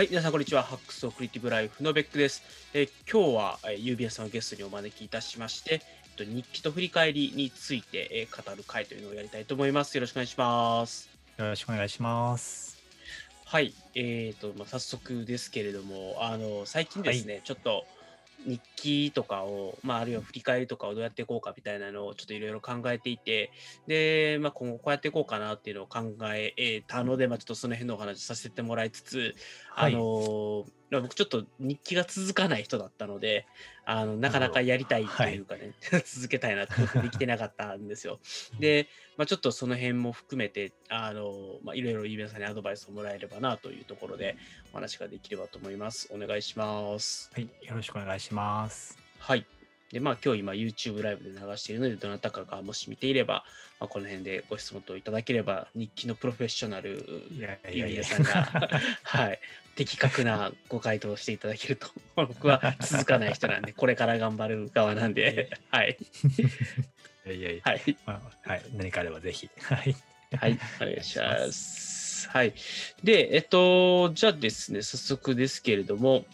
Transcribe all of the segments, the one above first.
はい、皆さんこんにちは。ハックスオクリティブライフのベックです。えー今日は、えー、ユービアさんをゲストにお招きいたしまして、えっと、日記と振り返りについて、えー語る会というのをやりたいと思います。よろしくお願いします。よろしくお願いします。はい、えーと、まあ、早速ですけれども、あの、最近ですね、ちょっと日記とかを、まあ、あるいは振り返りとかをどうやっていこうかみたいなのをちょっといろいろ考えていて、で、まあ、今後こうやっていこうかなっていうのを考えたので、まあ、ちょっとその辺のお話させてもらいつつ、はいあの、ー僕ちょっと日記が続かない人だったので、あの、なかなかやりたいというかね、続けたいなってことできてなかったんですよ。で、まあ、ちょっとその辺も含めて、あの、まあ、いろいろ皆さんにアドバイスをもらえればなというところで、お話ができればと思います。お願いします。はい、よろしくお願いします。はい。で、まあ、今日今 YouTube ライブで流しているので、どなたかがもし見ていれば、まあ、この辺でご質問といただければ、日記のプロフェッショナル、いやいゆやいやりやさんが、はい、的確なご回答をしていただけると、僕は続かない人なんで、これから頑張る側なんで、はい、いやいやいや、はい。まあはい、何かあればぜひ。はい。はい、お願いします。はい。で、えっと、じゃあですね、早速ですけれども、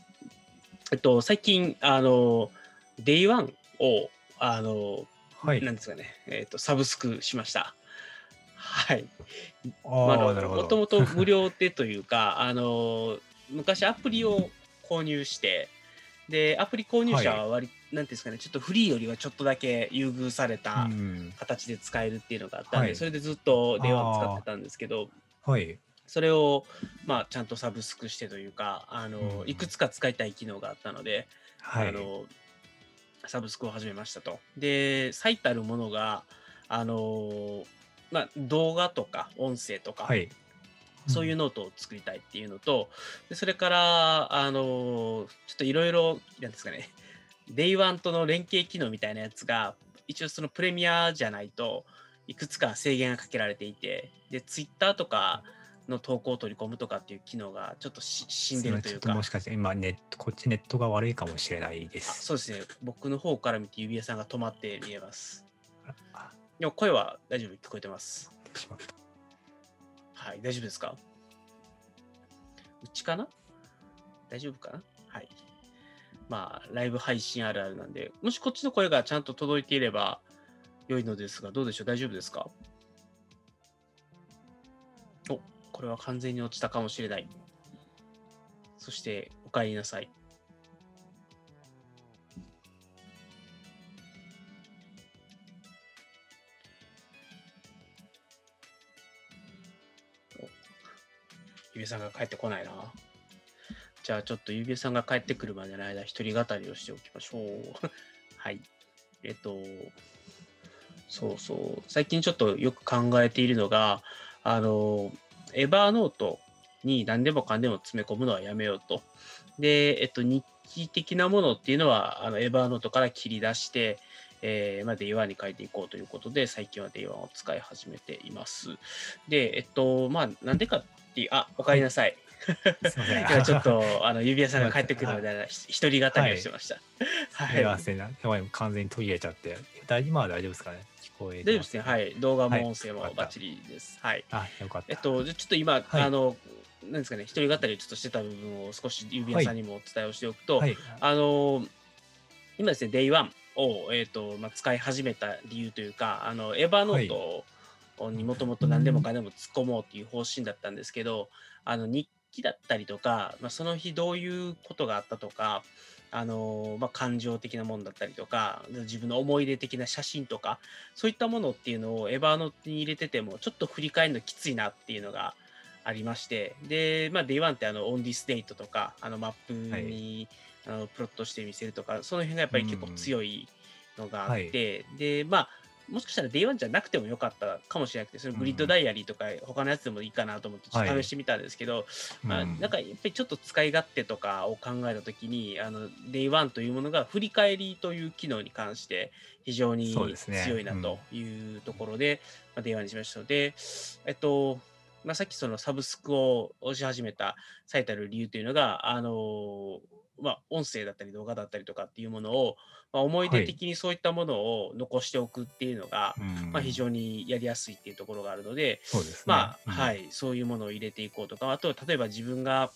えっと、最近、あの、Day1 を、あの、はい。なんですかね、えっと、サブスクしました。はい。もともと 無料でというか、あの、昔アプリを購入して、で、アプリ購入者は割、なんていうんですかね、ちょっとフリーよりはちょっとだけ優遇されたうん。形で使えるっていうのがあったんで、はいそれでずっと電話使ってたんですけど、はい。それを、まあ、ちゃんとサブスクしてというか、あの、うんいくつか使いたい機能があったので、はい。あの、サブスクを始めましたと。で、最たるものが、あの、まあ、動画とか音声とか、はい。そういうノートを作りたいっていうのと、でそれから、あの、ちょっといろいろ、なんですかね、Day1 との連携機能みたいなやつが、一応そのプレミアじゃないといくつか制限がかけられていて、で、Twitter とかの投稿を取り込むとかっていう機能がちょっとし死んでるというか。もしかして今ネット、こっちネットが悪いかもしれないであす。そうですね、僕の方から見て指輪さんが止まって見えます。あでも声は大丈夫、聞こえてます。はい、大丈夫ですか？うちかな？大丈夫かな？はい。まあ、ライブ配信あるあるなんで、もしこっちの声がちゃんと届いていれば良いのですが、どうでしょう？大丈夫ですか？これは完全に落ちたかもしれない。そして、お帰りなさい。ゆびさんが帰ってこないな。じゃあちょっとゆびさんが帰ってくるまでの間、一人語りをしておきましょう。はい。えっと、そうそう。最近ちょっとよく考えているのが、あの、エバーノートに何でもかんでも詰め込むのはやめようと。で、えっと、日記的なものっていうのは、あの、エバーノートから切り出して、えーまあ、Day1 に書いていこうということで、最近は Day1 を使い始めています。で、えっと、まあ、なんでかっていう、あ、お帰りなさい。今ちょっと、あの、指輪さんが帰ってくるみたいな、ひ一人語りをしてました。はい。すいません。やばい完全に途切れちゃって。だ今は大丈夫ですかね大丈夫ですね。はい。動画はいも音声もバッチリです。はい。あ、よかった。えっと、ちょっと今、はいあの、なんですかね、一人語りをちょっとしてた部分を少し指輪さんにもお伝えをしておくと、はい。あの、今ですね、Day1 を、えっとまあ、使い始めた理由というか、あの、エヴァノートにもともと何でもかんでも突っ込もうっていう方針だったんですけど、あの、日記だったりとか、まあ、その日どういうことがあったとか、あのまあ、感情的なものだったりとか、自分の思い出的な写真とか、そういったものっていうのをエヴァノートに入れてても、ちょっと振り返るのきついなっていうのがありまして、で、まあ、Day1 ってあの、オンディスデートとか、あの、マップに、あのプロットして見せるとか、その辺がやっぱり結構強いのがあって、で、まあ、もしかしたら Day1 じゃなくてもよかったかもしれなくて、そのグリッドダイアリーとか他のやつでもいいかなと思ってちょっと試してみたんですけど、まあ、うんなんかやっぱりちょっと使い勝手とかを考えたときに、あの、Day1 というものが振り返りという機能に関して非常に強いなというところで、まあ、Day1 にしました。ので、えっと、まあ、さっきそのサブスクを押し始めた最たる理由というのが、あの、まあ、音声だったり動画だったりとかっていうものを、まあ、思い出的にそういったものを残しておくっていうのが、うん。まあ、非常にやりやすいっていうところがあるので、そうですね。まあ、うん。はい、そういうものを入れていこうとか、あと、例えば自分が、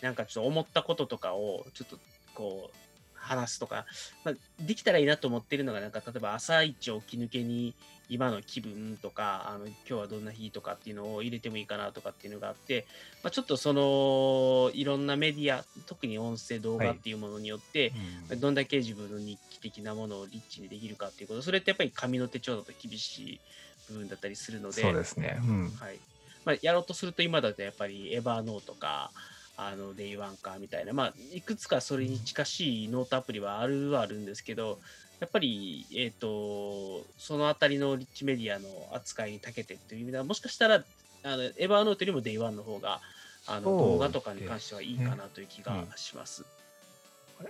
なんかちょっと思ったこととかをちょっとこう話すとか、まあ、できたらいいなと思ってるのがなんか例えば朝一起き抜けに今の気分とかあの今日はどんな日とかっていうのを入れてもいいかなとかっていうのがあって、まあ、ちょっとそのいろんなメディア特に音声動画っていうものによって、うんどんだけ自分の日記的なものをリッチにできるかっていうことそれってやっぱり紙の手帳だと厳しい部分だったりするのでそうですね。うん。はいまあ、やろうとすると今だとやっぱり Evernote かあの Day One かみたいな、まあ、いくつかそれに近しいノートアプリはあるはあるんですけどやっぱり、えー、とそのあたりのリッチメディアの扱いに長けてっていう意味ではもしかしたらあの Evernote よりも Day One の方があの動画とかに関してはいいかなという気がします。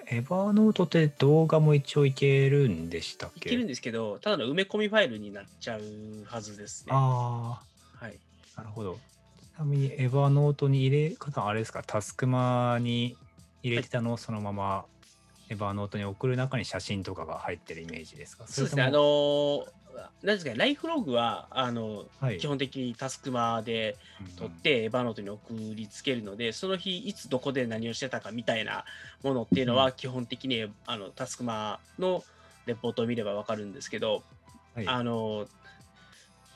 Evernote って動画も一応いけるんでしたっけ？いけるんですけどただの埋め込みファイルになっちゃうはずですね。あはい、あ、なるほど。ちなみにエヴァーノートに入れ方あれですか、タスクマに入れてたの？をそのままエヴァーノートに送る中に写真とかが入ってるイメージですか？そうですね、あのーなんですかね、ライフログはあの、はい。基本的にタスクマで取って、エヴァノートに送りつけるので、その日、いつどこで何をしてたかみたいなものっていうのは、うん。基本的にあのタスクマのレポートを見れば分かるんですけど、はい。あの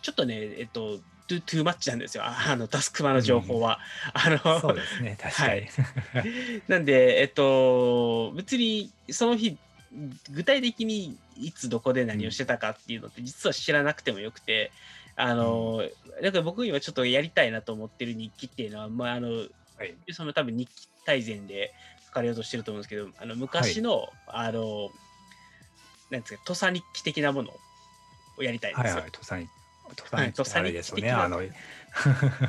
ちょっとね、えっと、トゥトゥーマッチなんですよ、ああのタスクマの情報は。あのそうですね、確かに。なんで、えっと、別にその日、具体的にいつどこで何をしてたかっていうのって実は知らなくてもよくて、あの、なんか僕今ちょっとやりたいなと思ってる日記っていうのは、まあ、あの、はいその多分日記大全で書かれようとしてると思うんですけど、あの昔の、あの、なんですか、土佐日記的なものをやりたいんですよ。はいはい、土佐に。土佐に土佐にあれですよね、的なあの、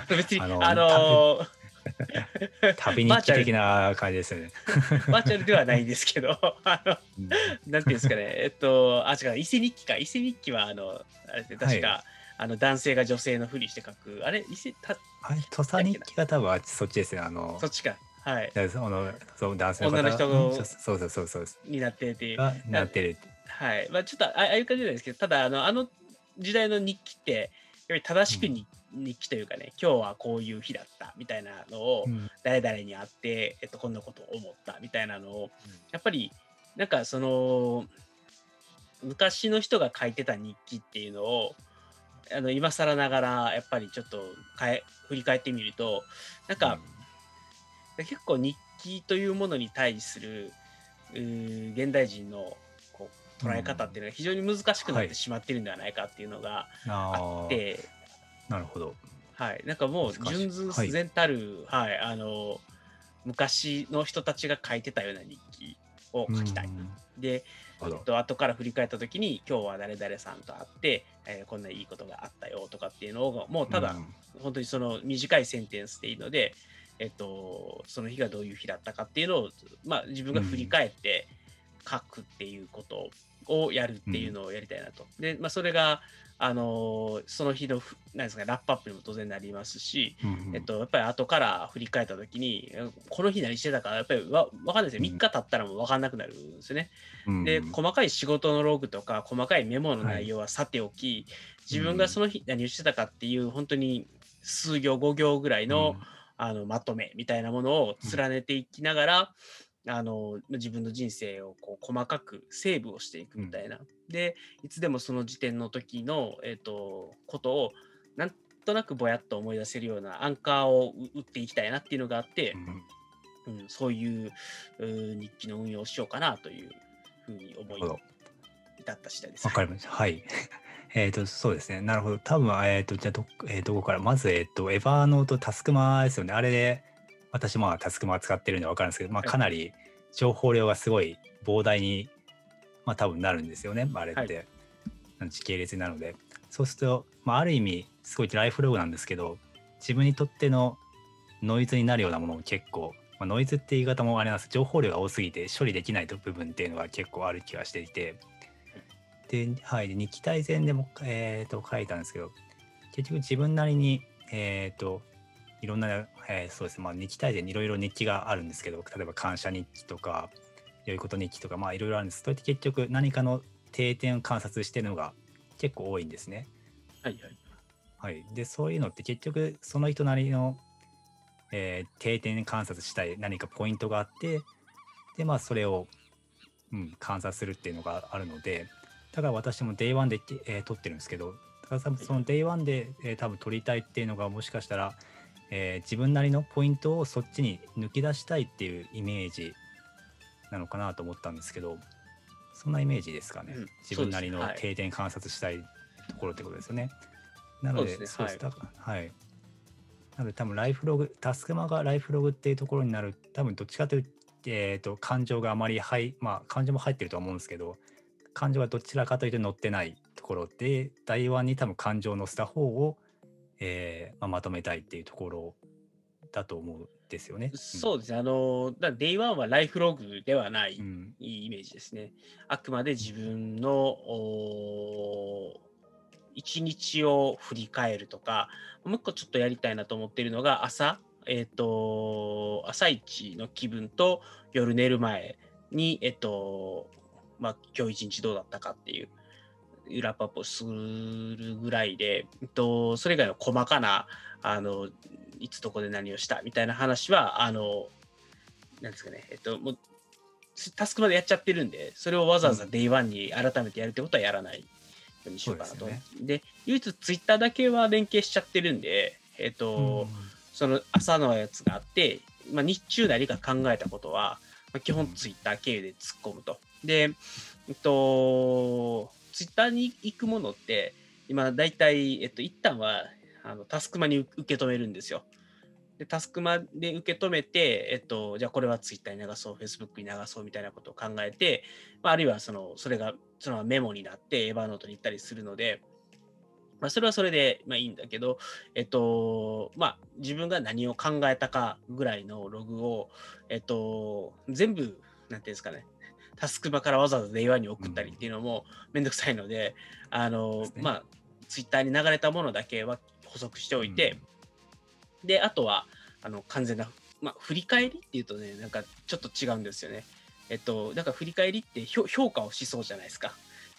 別に、ああののー 旅日記的な感じですよね。バーチャルではないんですけど、あの、うんなんていうんですかね、えっと、あ、違う、伊勢日記か。伊勢日記は、あの、あれで確か、はあの男性が女性のふりして書く、あれ、伊勢、たあれ土佐日記が多分あっちそっちですね、あのそ、っちか。はい。そのそう男性の方女の人うんがそうそうそうそう。になってて、がなってる。はい。まあ、ちょっとあ、ああいう感じなんですけど、ただ、あの、あの時代の日記って、やっぱり正しくに、日記というかね、今日はこういう日だったみたいなのを、うん。誰々に会って、えっと、こんなことを思ったみたいなのを、やっぱりなんかその昔の人が書いてた日記っていうのをあの今更ながらやっぱりちょっとかえ振り返ってみるとなんか、結構日記というものに対する現代人の捉え方っていうのが非常に難しくなっはいてしまってるんではないかっていうのがあって、なるほど。はい、なんかもう純然然たる、はい。あの昔の人たちが書いてたような日記を書きたい。うん。で、えっと後から振り返った時に今日は誰々さんと会って、えーこんないいことがあったよとかっていうのをもうただ、うん。本当にその短いセンテンスでいいので、えっと、その日がどういう日だったかっていうのを、まあ、自分が振り返って書くっていうことをやるっていうのをやりたいなと。で、まあ、それが、あのその日のふなんですかラップアップにも当然なりますし、うんえっと、やっぱり後から振り返った時にえこの日何してたかやっぱりわ分かんないですよ。3日経ったらもう分かんなくなるんですよね。うんで細かい仕事のログとか細かいメモの内容はさておき、自分がその日何をしてたかっていう本当に数行5行ぐらいの,、あのまとめみたいなものを連ねていきながら、あの自分の人生をこう細かくセーブをしていくみたいな。でいつでもその時点の時の、えー、とことをなんとなくぼやっと思い出せるようなアンカーを打っていきたいなっていうのがあってう、んうん、そういううー日記の運用をしようかなというふうに思い至った次第です。わかりました。はい。えっ、と、そうですね。なるほど。多分、えっ、と、じゃあど、えーどこから、まず、えっ、と、エヴァーノートタスクマですよね。あれで、私、まあ、タスクマ使ってるんでわかるんですけど、まあ、はいかなり情報量がすごい膨大に、まあ、多分なるんですよね。あれって。時系列なので。そうすると、まあ、ある意味、すごいライフログなんですけど、自分にとってのノイズになるようなものも結構、まあ、ノイズって言い方もあれなんです情報量が多すぎて処理できない部分っていうのが結構ある気がしていて、で、はい、で日記大全でも、えー、と書いたんですけど、結局自分なりに、えー、といろんな、えーそうですね、まあ、日記大全にいろいろ日記があるんですけど、例えば感謝日記とか、良いこと日記とか、まあいろいろあるんです。それって結局何かの定点を観察してるのが結構多いんですね。はいはい。はい、でそういうのって結局その人なりのえー定点観察したい何かポイントがあってでまあそれを、うん、観察するっていうのがあるのでだから私も Day1 で、えー撮ってるんですけどだから多分その Day1 で、えー多分撮りたいっていうのがもしかしたら、えー自分なりのポイントをそっちに抜き出したいっていうイメージなのかなと思ったんですけどそんなイメージですかね、うん。自分なりの定点観察したいところってことですよね。なのでそうですね。はい。なので多分ライフログタスクマがライフログっていうところになる多分どっちかというと,、えー、と感情があまり入まあ感情も入ってるとは思うんですけど感情がどちらかというと乗ってないところで台1に多分感情を乗せた方を、えーまあ、まとめたいっていうところだと思うんですよね。そうですね。あの、だ Day1 はライフログではない、うん、うんいいイメージですね。あくまで自分の一日を振り返るとか、もう一個ちょっとやりたいなと思っているのが、朝、えっ、と、朝一の気分と夜寝る前に、えっ、と、まあ、今日一日どうだったかっていう、ラップアップをするぐらいで、えっと、それ以外の細かな、あの、いつどこで何をしたみたいな話は、あの、なんですかね、えっと、もう、タスクまでやっちゃってるんで、それをわざわざ Day1 に改めてやるってことはやらないようにしようかなと。でで唯一 Twitter だけは連携しちゃってるんで、えっと、その朝のやつがあって、まあ、日中なりが考えたことは、まあ、基本ツイッター経由で突っ込むと。で、えっと、ツイッターに行くものって、今大体、えっと、一旦はあのタスクマに受け止めるんですよ。で、タスクマで受け止めて、えっと、じゃあこれはツイッターに流そう、フェイスブックに流そうみたいなことを考えて、まあ、あるいはその、それがそのメモになってエヴァーノートに行ったりするので、まあ、それはそれで、まあ、いいんだけど、えっと、まあ、自分が何を考えたかぐらいのログを、えっと、全部、なんていうんですかね、タスク場からわざわざ電話に送ったりっていうのもめんどくさいので、あの、ね。まあ、ツイッターに流れたものだけは補足しておいて、で、あとは、あの、完全な、まあ、振り返りっていうとね、なんかちょっと違うんですよね。えっと、だから振り返りって評評価をしそうじゃないですか。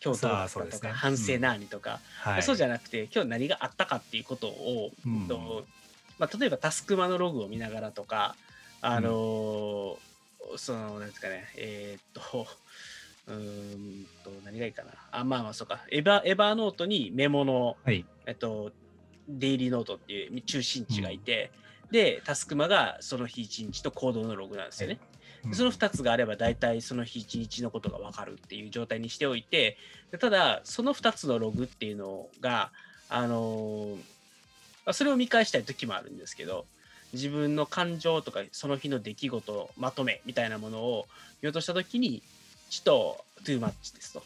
今日どうだったとか、ね。反省何とか、はい、そうじゃなくて今日何があったかっていうことを、うん。とまあ、例えばタスクマのログを見ながらとかあのーそのなんですかね。えーっと うーんと何がいいかな。あまあまあそうか。エバエバーノートにメモの、はい。えっと、デイリーノートっていう中心地がいて、でタスクマがその日一日と行動のログなんですよね。うん。でその2つがあれば大体その日一日のことが分かるっていう状態にしておいてでただその2つのログっていうのがあのーまあそれを見返したい時もあるんですけど自分の感情とかその日の出来事まとめみたいなものを見落とした時にちょっとトゥーマッチですと。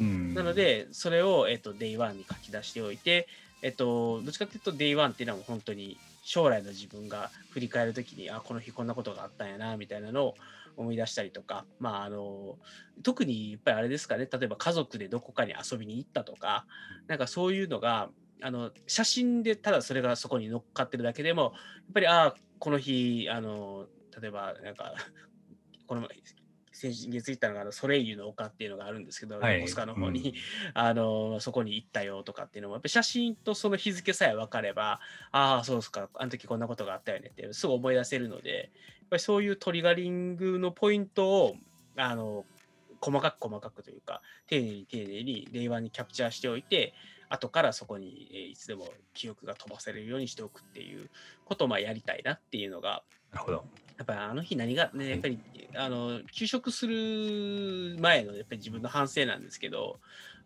うんなので、それを、えっと、Day1 に書き出しておいて、えっと、どっちかっていうと Day1 っていうのは本当に将来の自分が振り返るときに、あ、この日こんなことがあったんやな、みたいなのを思い出したりとか、まあ、あの、特にやっぱりあれですかね、例えば家族でどこかに遊びに行ったとか、なんかそういうのが、あの、写真でただそれがそこに乗っかってるだけでも、やっぱり、ああ、この日、あの、例えば、なんか、この前、先月行ったのがあのソレイユの丘っていうのがあるんですけど、はい。横須賀の方に、あのそこに行ったよとかっていうのもやっぱり写真とその日付さえ分かればああそうですかあの時こんなことがあったよねってすぐ思い出せるのでやっぱりそういうトリガリングのポイントをあの細かく細かくというか丁寧に丁寧に令和にキャプチャーしておいて後からそこにえーいつでも記憶が飛ばせれるようにしておくっていうことをまあやりたいなっていうのがなるほど。やっぱりあの日何がね、やっぱりあの休職する前のやっぱり自分の反省なんですけど、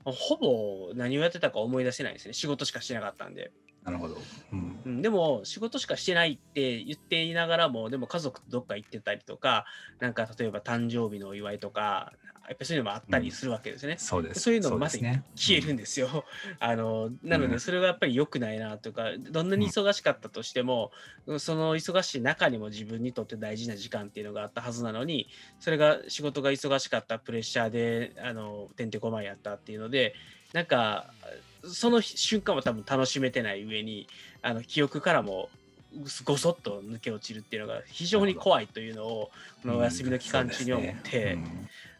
ほぼ何をやってたか思い出せないですね。仕事しかしてなかったんで。なるほど。うんうん、でも仕事しかしてないって言っていながらも、でも家族とどっか行ってたりとか、なんか例えば誕生日のお祝いとか、やっぱりそういうのもあったりするわけですね。そうです。そういうのもまずですね。消えるんですよ。あのなのうんでそれがやっぱり良くないなというか、どんなに忙しかったとしても、その忙しい中にも自分にとって大事な時間っていうのがあったはずなのにそれが仕事が忙しかったプレッシャーであのてんてこまいやったっていうのでなんかその瞬間は多分楽しめてない上にあの記憶からもごそっと抜け落ちるっていうのが非常に怖いというのをこのお休みの期間中に思って、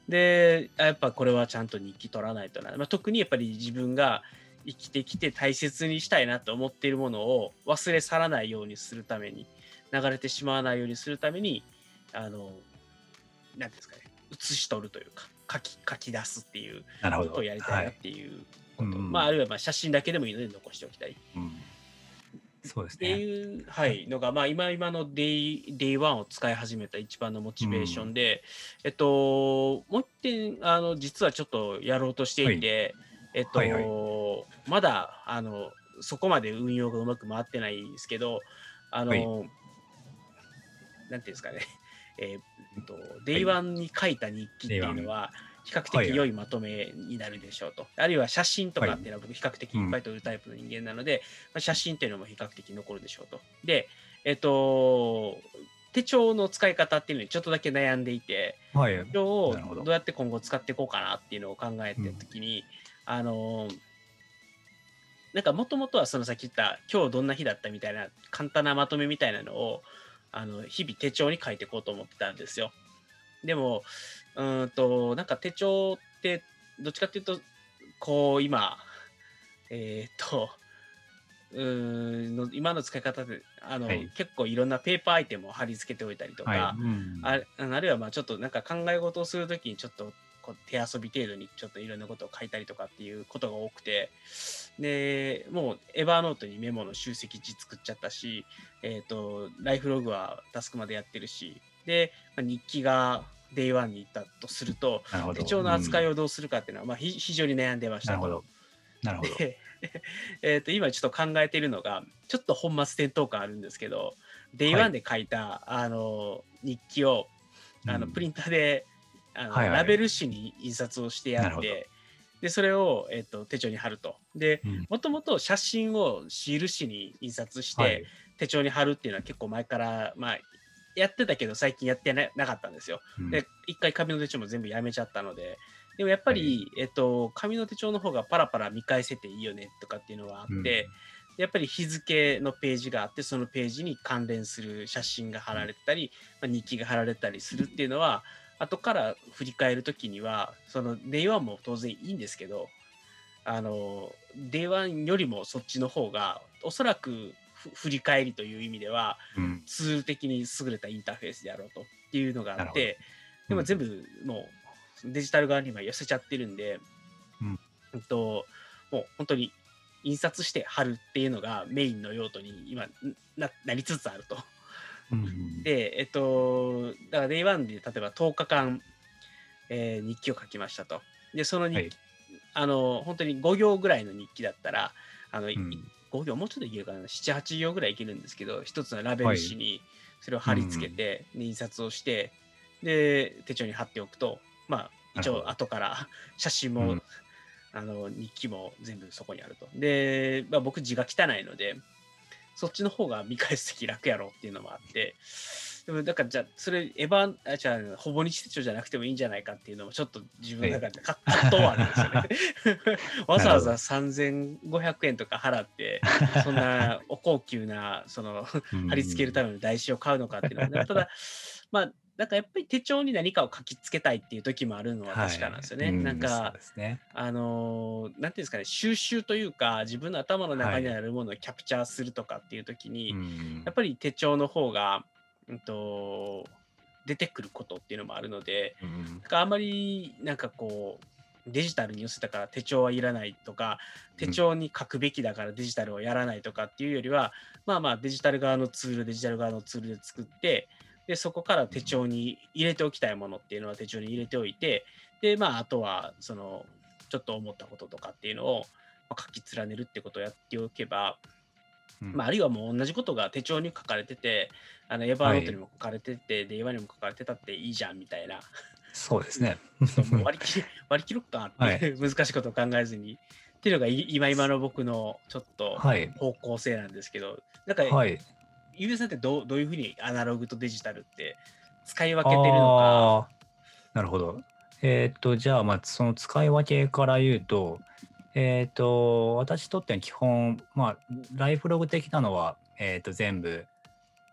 であやっぱこれはちゃんと日記取らないとな、まあ、特にやっぱり自分が生きてきて大切にしたいなと思っているものを忘れ去らないようにするために流れてしまわないようにするために、あの、なんていうんですかね、写し取るというか、書き書き出すっていうことをやりたいなっていうこと、はい、まあ、あるいはまあ写真だけでもいいので残しておきたい。うん。そうですね。っていう、はい、のが、まあ、今今の Day, Day 1を使い始めた一番のモチベーションで、うん、えっと、もう一点、あの、実はちょっとやろうとしていて、はい、えっと、はいはい、まだ、あの、そこまで運用がうまく回ってないんですけど、あの、はい、なんていうんですかね、えー、っと、Day 1に書いた日記っていうのは、比較的良いまとめになるでしょうと。はい、あるいは写真とかっていうのは僕比較的いっぱい撮るタイプの人間なので、まあ、写真っていうのも比較的残るでしょうと。で、えっと、手帳の使い方っていうのにちょっとだけ悩んでいて、はい、手帳をどうやって今後使っていこうかなっていうのを考えてるときに、うん、あのなんかもともとはそのさっき言った今日どんな日だったみたいな簡単なまとめみたいなのをあの日々手帳に書いていこうと思ってたんですよ。でも、うんと、なんか手帳って、どっちかっていうと、こう、今、えっ、ー、と、うんの今の使い方であの、はい、結構いろんなペーパーアイテムを貼り付けておいたりとか、はい。うん、ああるいはまあちょっとなんか考え事をするときにちょっとこう手遊び程度にちょっといろんなことを書いたりとかっていうことが多くてでもう Evernote にメモの集積地作っちゃったし、えっ、ー、とライフログはタスクマでやってるしで、まあ、日記が Day One に行ったとすると、手帳の扱いをどうするかっていうのは、うん、まあ、非常に悩んでましたなるほど。なるほど。えと今ちょっと考えているのが、ちょっと本末転倒感あるんですけど、 Day One で書いた、はい、あの日記をあのプリンターで、あの、はいはい、ラベル紙に印刷をしてやって、でそれを、えーと、手帳に貼ると。でもともと写真をシール紙に印刷して、はい、手帳に貼るっていうのは結構前から、まあ、やってたけど最近やってなかったんですよ。うん、で一回紙の手帳も全部やめちゃったので。でもやっぱり、はい、えっと、紙の手帳の方がパラパラ見返せていいよねとかっていうのがあって、うん、やっぱり日付のページがあってそのページに関連する写真が貼られたり、まあ、日記が貼られたりするっていうのは後から振り返る時にはその Day1 も当然いいんですけどあの Day1 よりもそっちの方がおそらく振り返りという意味では、うん、ツール的に優れたインターフェースであろうとっていうのがあって、でも全部もうデジタル側には寄せちゃってるんで、うん、ともう本当に印刷して貼るっていうのがメインの用途に今ななりつつあると。うん、で、えっと、だから Day1 で例えば10日間、えー、日記を書きましたと。で、その日、はい、あの、本当に5行ぐらいの日記だったら、あの、うん、5行もうちょっといけるかな7、8行ぐらいいけるんですけど、一つのラベル紙にそれを貼り付けて、印刷をして、で、手帳に貼っておくと、まあ、一応後から写真も、あの日記も全部そこにあると。で、まあ、僕字が汚いので、そっちの方が見返す時楽やろっていうのもあって、でもだからじゃあそれエヴァあじゃあほぼ日手帳じゃなくてもいいんじゃないかっていうのもちょっと自分の中で葛藤はあるんですよね。わざわざ3500円とか払ってそんなお高級なその貼り付けるための台紙を買うのかっていうのは、ね、ただまあなんかやっぱり手帳に何かを書きつけたいっていう時もあるのは確かなんですよね。はい、なんか、ね、あのなんていうんですかね収集というか自分の頭の中にあるものをキャプチャーするとかっていう時に、はい、やっぱり手帳の方がうんと、出てくることっていうのもあるので、うん、かあんまりなんかこうデジタルに寄せたから手帳はいらないとか手帳に書くべきだからデジタルをやらないとかっていうよりは、まあまあデジタル側のツールデジタル側のツールで作ってでそこから手帳に入れておきたいものっていうのは手帳に入れておいてでまああとはそのちょっと思ったこととかっていうのを書き連ねるってことをやっておけばまあ、あるいはもう同じことが手帳に書かれてて、あのエヴァーノートにも書かれてて、はい、で、エヴァにも書かれてたっていいじゃんみたいな。そうですね。割り切り、割り切ろっかって、はい、難しいことを考えずに。っていうのが今今の僕のちょっと方向性なんですけど、はい、なんか、はい、ゆうべさんってどうどういうふうにアナログとデジタルって使い分けてるのか。なるほど。えー、っと、じゃあ、まあ、その使い分けから言うと、えっ、ー、と、私にとっては基本、まあ、ライフログ的なのは、えっ、ー、と、全部、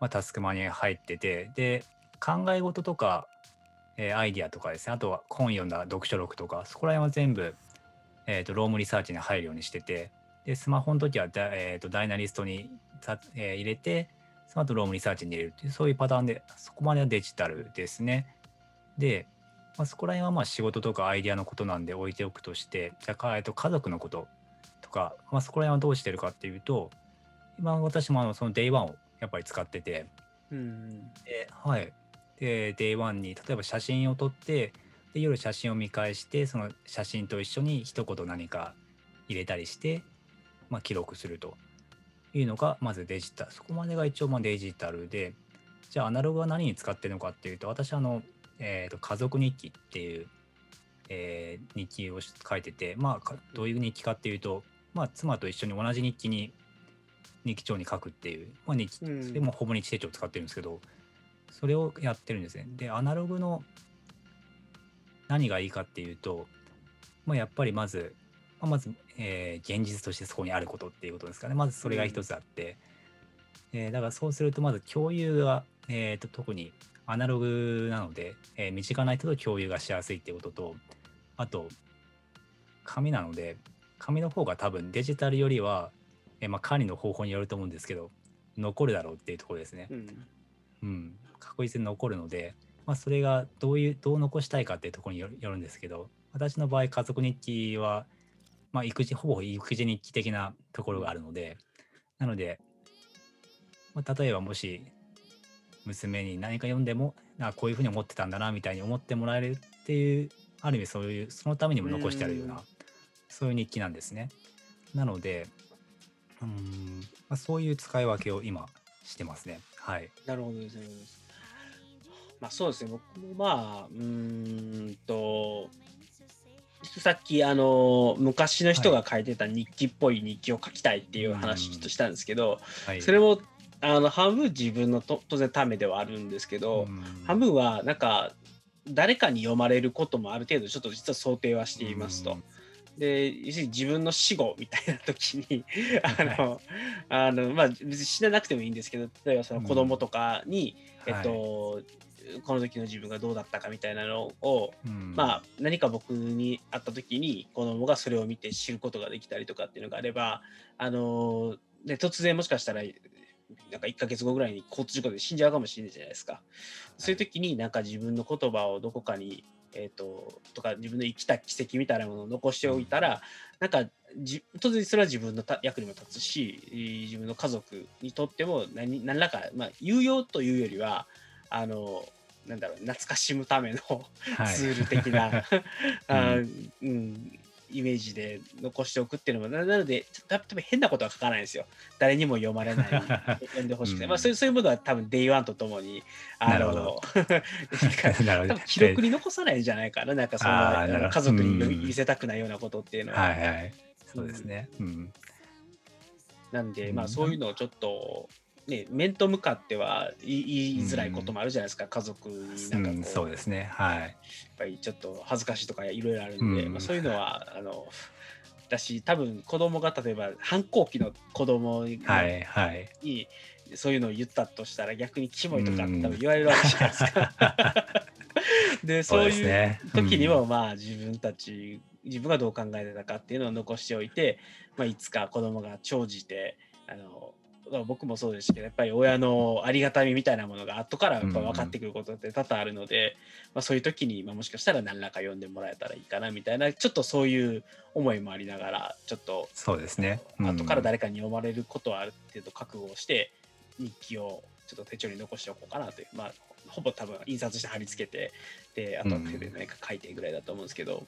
まあ、タスクマに入ってて、で、考え事とか、えー、アイディアとかですね、あとは本読んだ読書録とか、そこら辺は全部、えっ、と、 Roam Research に入るようにしてて、で、スマホの時はダ,、えーと、 Dynalist に、えー、入れて、その後 Roam Research に入れるっていう、そういうパターンで、そこまではデジタルですね。で、まあ、そこら辺はまあ仕事とかアイデアのことなんで置いておくとして、じゃあ、えっと、家族のこととか、まあ、そこら辺はどうしてるかっていうと、今私もあのその Day1 をやっぱり使ってて、うん。で、はい。で、Day1 に例えば写真を撮って、で夜写真を見返してその写真と一緒に一言何か入れたりして、まあ、記録するというのがまずデジタルそこまでが一応まあデジタルでじゃあアナログは何に使ってるのかっていうと私あの、えー、と家族日記っていう、えー、日記を書いててまあどういう日記かっていうと、まあ、妻と一緒に同じ日記に日記帳に書くっていう、まあ、日記それもほぼ日手帳を使ってるんですけど、それをやってるんですね。でアナログの何がいいかっていうと、まあ、やっぱりまず、まあ、まず、えー、現実としてそこにあることっていうことですかね。まずそれが一つあって、うん、えー、だからそうするとまず共有が、えーと、特にアナログなので、えー、身近な人と共有がしやすいっていうことと、あと、紙なので、紙の方が多分デジタルよりは、えー、まあ、管理の方法によると思うんですけど、残るだろうっていうところですね。うん、うん、確実に残るので、まあ、それがどういうどう残したいかっていうところによるんですけど私の場合家族日記は、まあ、育児ほぼ育児日記的なところがあるのでなので、まあ、例えばもし娘に何か読んでもあこういうふうに思ってたんだなみたいに思ってもらえるっていうある意味そういうそのためにも残してあるようなそういう日記なんですね。なのでうん、まあ、そういう使い分けを今してますね。はい。なるほどですね。まあそうですね、僕もまあ、うーんと、さっきあの昔の人が書いてた日記っぽい日記を書きたいっていう話ちょっとしたんですけど、はい、それもあの半分自分のと当然ためではあるんですけど、半分はなんか誰かに読まれることもある程度ちょっと実は想定はしていますと。で自分の死後みたいな時に あの、あのまあ別に死ななくてもいいんですけど例えばその子供とかに、えっと、この時の自分がどうだったかみたいなのを、うん、まあ何か僕に会った時に子供がそれを見て知ることができたりとかっていうのがあればあので突然もしかしたらなんか1ヶ月後ぐらいに交通事故で死んじゃうかもしれないじゃないですか。そういう時になんか自分の言葉をどこかに、えーと、とか自分の生きた奇跡みたいなものを残しておいたら、なんかじ当然それは自分の役にも立つし自分の家族にとっても何何らか、まあ、有用というよりはあのなんだろう懐かしむための ツール的な、あうん、イメージで残しておくっていうのもなので多分変なことは書かないんですよ。誰にも読まれない。読んでほしくて、うん、まあ、そういうそういうものは多分 Day1 とともにあの 記録に残さないんじゃないかな。なんかその家族に見せたくないようなことっていうのは。はいはい、そうですね、うん、なんで、まあそういうのをちょっとね、面と向かっては言いづらいこともあるじゃないですか、うん、家族になんかう。ん、そうですね。はい。やっぱりちょっと恥ずかしいとかいろいろあるんで、うん、まあ、そういうのはあの私多分子供が例えば反抗期の子供に、はいはい、そういうのを言ったとしたら逆にキモいとか多分言われるわけじゃないですか。でそういう時にもまあ自分たち自分がどう考えてたかっていうのを残しておいて、まあ、いつか子供が長じてあの僕もそうですけどやっぱり親のありがたみみたいなものが後からやっぱ分かってくることって多々あるので、まあ、そういう時に、まあ、もしかしたら何らか読んでもらえたらいいかなみたいなちょっとそういう思いもありながらちょっとそうですね、うん、後から誰かに読まれることはある程度覚悟をして日記をちょっと手帳に残しておこうかなというまあほぼ多分印刷して貼り付けてであと手で何か書いてぐらいだと思うんですけど。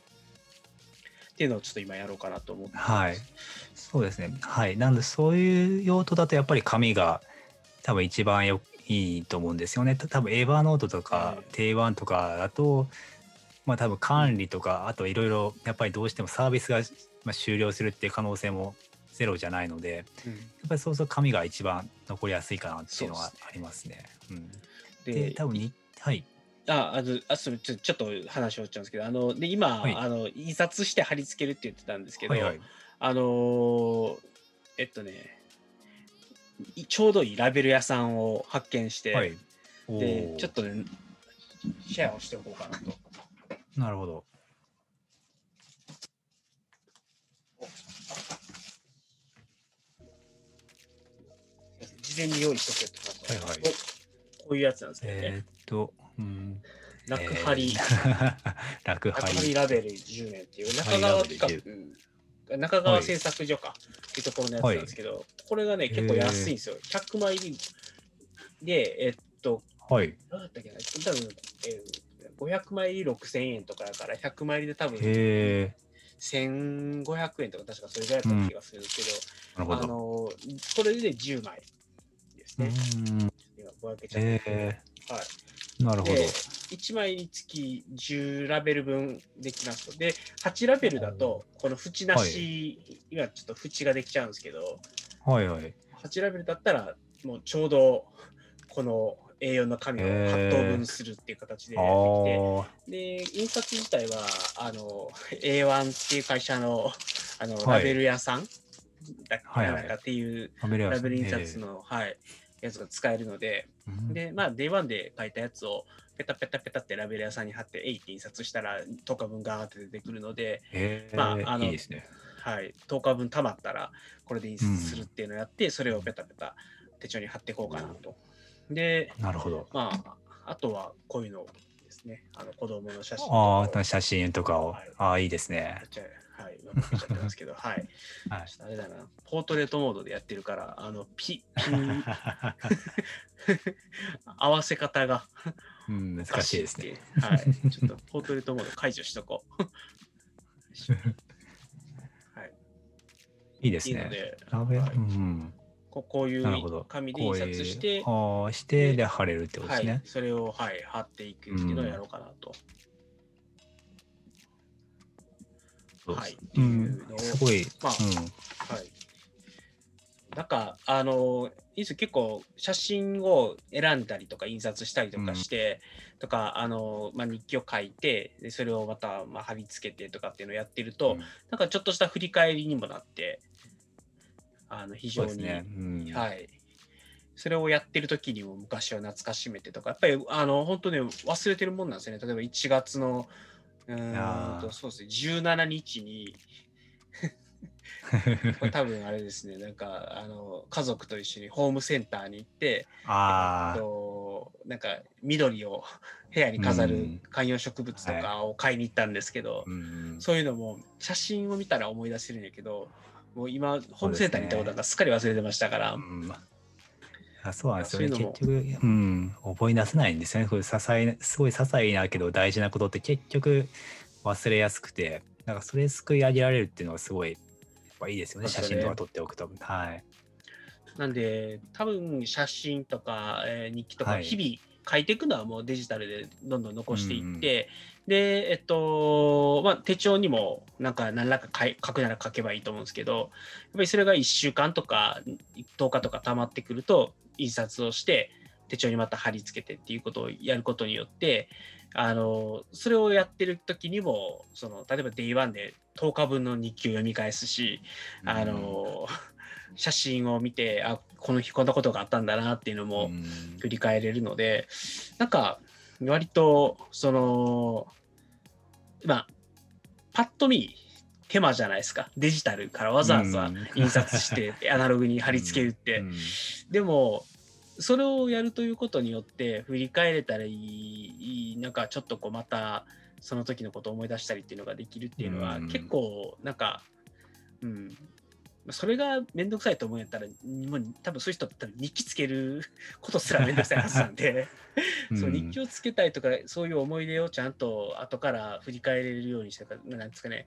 っていうのをちょっと今やろうかなと思ってはい。そうですね。はい。なんでそういう用途だとやっぱり紙が多分一番よいいと思うんですよね。多分エヴァーノートとか定番とかだと、まあ多分管理とか、あといろいろやっぱりどうしてもサービスがまあ終了するっていう可能性もゼロじゃないので、うん、やっぱりそうすると紙が一番残りやすいかなっていうのはありますね。うすねうん、で多分にはいあ、あの、あ、それちょちょっと話をっちゃうんですけど、あの、で、今、はいあの、印刷して貼り付けるって言ってたんですけど、はいはい。あのーえっとね、ちょうどいいラベル屋さんを発見して、はい。で、ちょっとね、シェアをしておこうかなと。なるほど。自事前に用意しとけって話、はいはいここういうやつなんですけどね。えーっと、うん。楽張り、えー楽楽張張り。りラベル10年っていう中川中川製作所かっていうところのやつなんですけど、これがね、結構安いんですよ。100枚入りで、えっと、はい。どうだったっけな、多分、えー、500枚入り6000円とかだから、100枚入りで多分へえ。1500円とか確かそれぐらいだった気がするんですけど、なるほど。あのこれで10枚ですうね。ん。今ぼやけちゃって、えはい。ー、なるほどで。1枚につき10ラベル分できますと。で、8ラベルだと、この縁なし、今ちょっと縁ができちゃうんですけど、はいはい。8ラベルだったら、もうちょうどこの A4 の紙を8等分するっていう形であできて、あ。で、印刷自体は、あの、A1 っていう会社の、あの、はいラベル屋さんだっいはいなんかっていう、ラベル印刷の、はい、やつが使えるので、で、で、まあ、Day1 で書いたやつを、ペタペタペタってラベル屋さんに貼って、えいって印刷したら、10日分ガーって出てくるので、えー、まああのいいですね。はい、10日分たまったら、これで印刷するっていうのをやって、それをペタペタ手帳に貼っていこうかなと。で、なるほど。まあ、あとはこういうのですね、あの子供の写真とかあをあ、写真とかを。はいああ、いいですねはい、今僕やっちゃってますけど、はい。はいあれだな、ポートレートモードでやってるから、あの、ピ、ピ、合わせ方がうん、難しいですね。ね。はい。ちょっとポートレートモード解除しとこう。はい。いいですね。いいので、はいうん。ここういう。紙で印刷して、こういうああ、して、で、貼れるってことはいですね。、それを、はい、貼っていくっていうのをやろうかなと。そうはい。う。いうんのをすごい。まあうん。はい。なんか、あの、いいですよ結構写真を選んだりとか印刷したりとかして、とか、あの、まあ、日記を書いて、でそれをまた、まあ、貼り付けてとかっていうのをやってると、なんかちょっとした振り返りにもなって、あの、非常に、ね。うん。はい。それをやってる時にも昔は懐かしめてとか、やっぱりあの本当ね、忘れてるもんなんですよね。例えば1月のうーんとそうですね、17日に、多分あれですね、なんかあの家族と一緒にホームセンターに行って、えああ、っとなんか緑を部屋に飾るうん。観葉植物とかを買いに行ったんですけど、うん。そういうのも写真を見たら思い出せるんやけど、もう今、ホームセンターに行ったことなんかすっかり忘れてましたから、うんあそうなんですよね。結局、うん、覚え出せないんですよね。こういう些細なすごい些細なけど大事なことって結局忘れやすくて、なんかそれすくい上げられるっていうのはすごい、やっぱいいですよね。写真とか撮っておくと。はい。なんで、多分写真とか、えー日記とかはい日々書いていくのはもうデジタルでどんどん残していって、で、えっと、まあ、手帳にもなんか何らか書くなら書けばいいと思うんですけど、やっぱりそれが1週間とか10日とか溜まってくると、印刷をして、手帳にまた貼り付けてっていうことをやることによって、あの、それをやってる時にも、その、例えば Day1 で10日分の日記を読み返すし、あの、写真を見て、あ、この日こんなことがあったんだなっていうのもうん。振り返れるので、なんか、割と、その、まあ、パッと見、手間じゃないですか。デジタルからわざわざうん。印刷して、アナログに貼り付けるって。うん。でも、それをやるということによって、振り返れたらいい、なんかちょっとこう、また、その時のことを思い出したりっていうのができるっていうのは、うん。結構、なんか、うん、それがめんどくさいと思うんやったら、もう多分そういう人って多分日記つけることすらめんどくさいはずなんで、そう日記をつけたいとか、そういう思い出をちゃんと後から振り返れるようにしてか、なんですかね、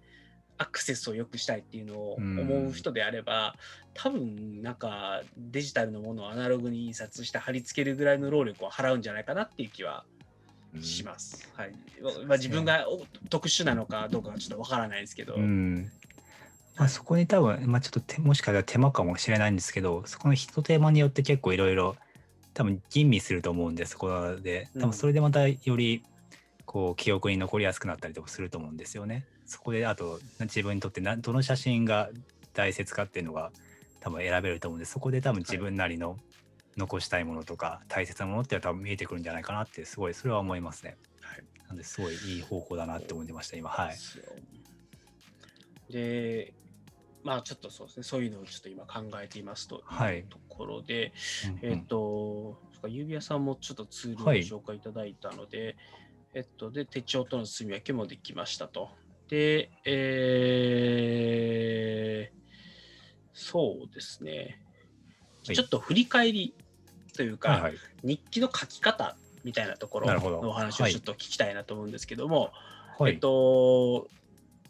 アクセスを良くしたいっていうのを思う人であれば、多分なんかデジタルのものをアナログに印刷して貼り付けるぐらいの労力を払うんじゃないかなっていう気はします。はい。まあ、自分がお特殊なのかどうかはちょっとわからないですけど、うん。まあ、そこに多分、まあ、ちょっと手もしかしたら手間かもしれないんですけどそこの一手間によって結構いろいろ多分吟味すると思うんでそこで多分それでまたよりこう記憶に残りやすくなったりとかすると思うんですよね。そこであと自分にとってなどの写真が大切かっていうのが多分選べると思うんでそこで多分自分なりの残したいものとか大切なものっていうのは多分見えてくるんじゃないかなってすごいそれは思いますね。はい。なんですごいいい方法だなって思ってました今。はい。でまあちょっとそうですね、そういうのをちょっと今考えていますとはい。いうところで、うんうん。えっ、と、そっか指輪さんもちょっとツールを紹介いただいたので、えっと、で、手帳との積み分けもできましたと。で、えー、そうですね、はい。ちょっと振り返りというか、はいはい。日記の書き方みたいなところのお話をはい。ちょっと聞きたいなと思うんですけども、はい。えっと、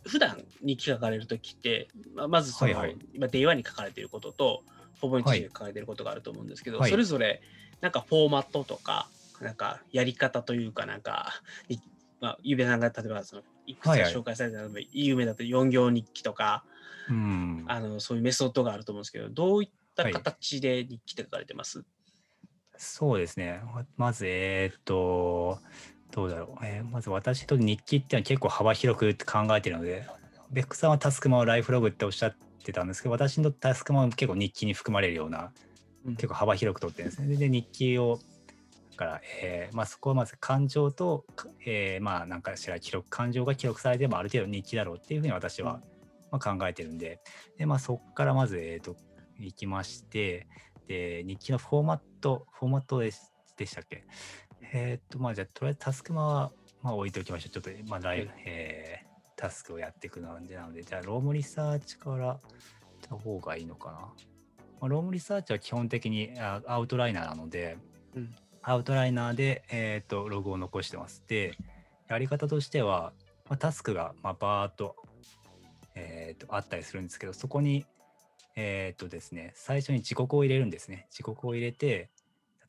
普段日記書かれるときって、まずその、はいはい。今、電話に書かれていることと、ほぼ日誌で書かれていることがあると思うんですけど、はい。それぞれ、なんかフォーマットとか、なんかやり方というか、なんか、いまあ、ゆうべさんが例えばその、いくつかはいはい紹介されたのが、有名だと4行日記とか、うん。あのそういうメソッドがあると思うんですけど、どういったはい形で日記って書かれてます、そうですね。ままず、えーっと、どうだろう。えーまず私と日記っていうのは結構幅広く考えているので、ベックさんはタスクマをライフログっておっしゃってたんですけど、私のタスクマは結構日記に含まれるような、うん結構幅広く取ってるんですね。で、日記を、だから、えーまあ、そこはまず感情と、かえーまあ、なんかしら記録、感情が記録されてもある程度日記だろうっていうふうに私は、まあ、考えてるんで、で、まあ、そこからまず、えー、と、いきまして、で、日記のフォーマット、フォーマットでしでしたっけ？えーっと、まあ、じゃあ、とりあえずタスクマは、まあ、置いておきましょう。ちょっと、まあ、ライブ、えータスクをやっていくので、なので、じゃあ、ロームリサーチから、った方がいいのかな。まあ、ロームリサーチは基本的にあアウトライナーなので、うんアウトライナーで、えー、とログを残してます。で、やり方としては、まあ、タスクが、まあ、バーっと,、えー、とあったりするんですけど、そこに、えーとですね、最初に時刻を入れるんですね。時刻を入れて、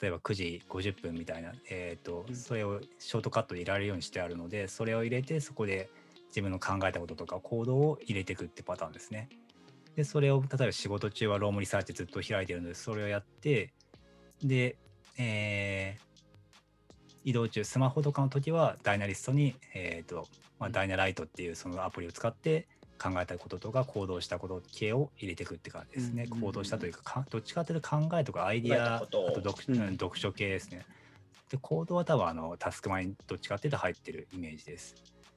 例えば9時50分みたいな、えーとそれをショートカットで入れられるようにしてあるので、それを入れて、そこで自分の考えたこととか行動を入れていくってパターンですね。で、それを例えば仕事中はロームリサーチずっと開いてるので、それをやって、で、えー移動中、スマホとかの時はダイナリストに、えーとまあ、ダイナライトっていうそのアプリを使って考えたこととか行動したこと系を入れていくって感じですね。行動したというかか、どっちかというと考えとかアイディア、あと読,、読書系ですね。で、行動は多分あのタスクマにどっちかっていうと入ってるイメージです。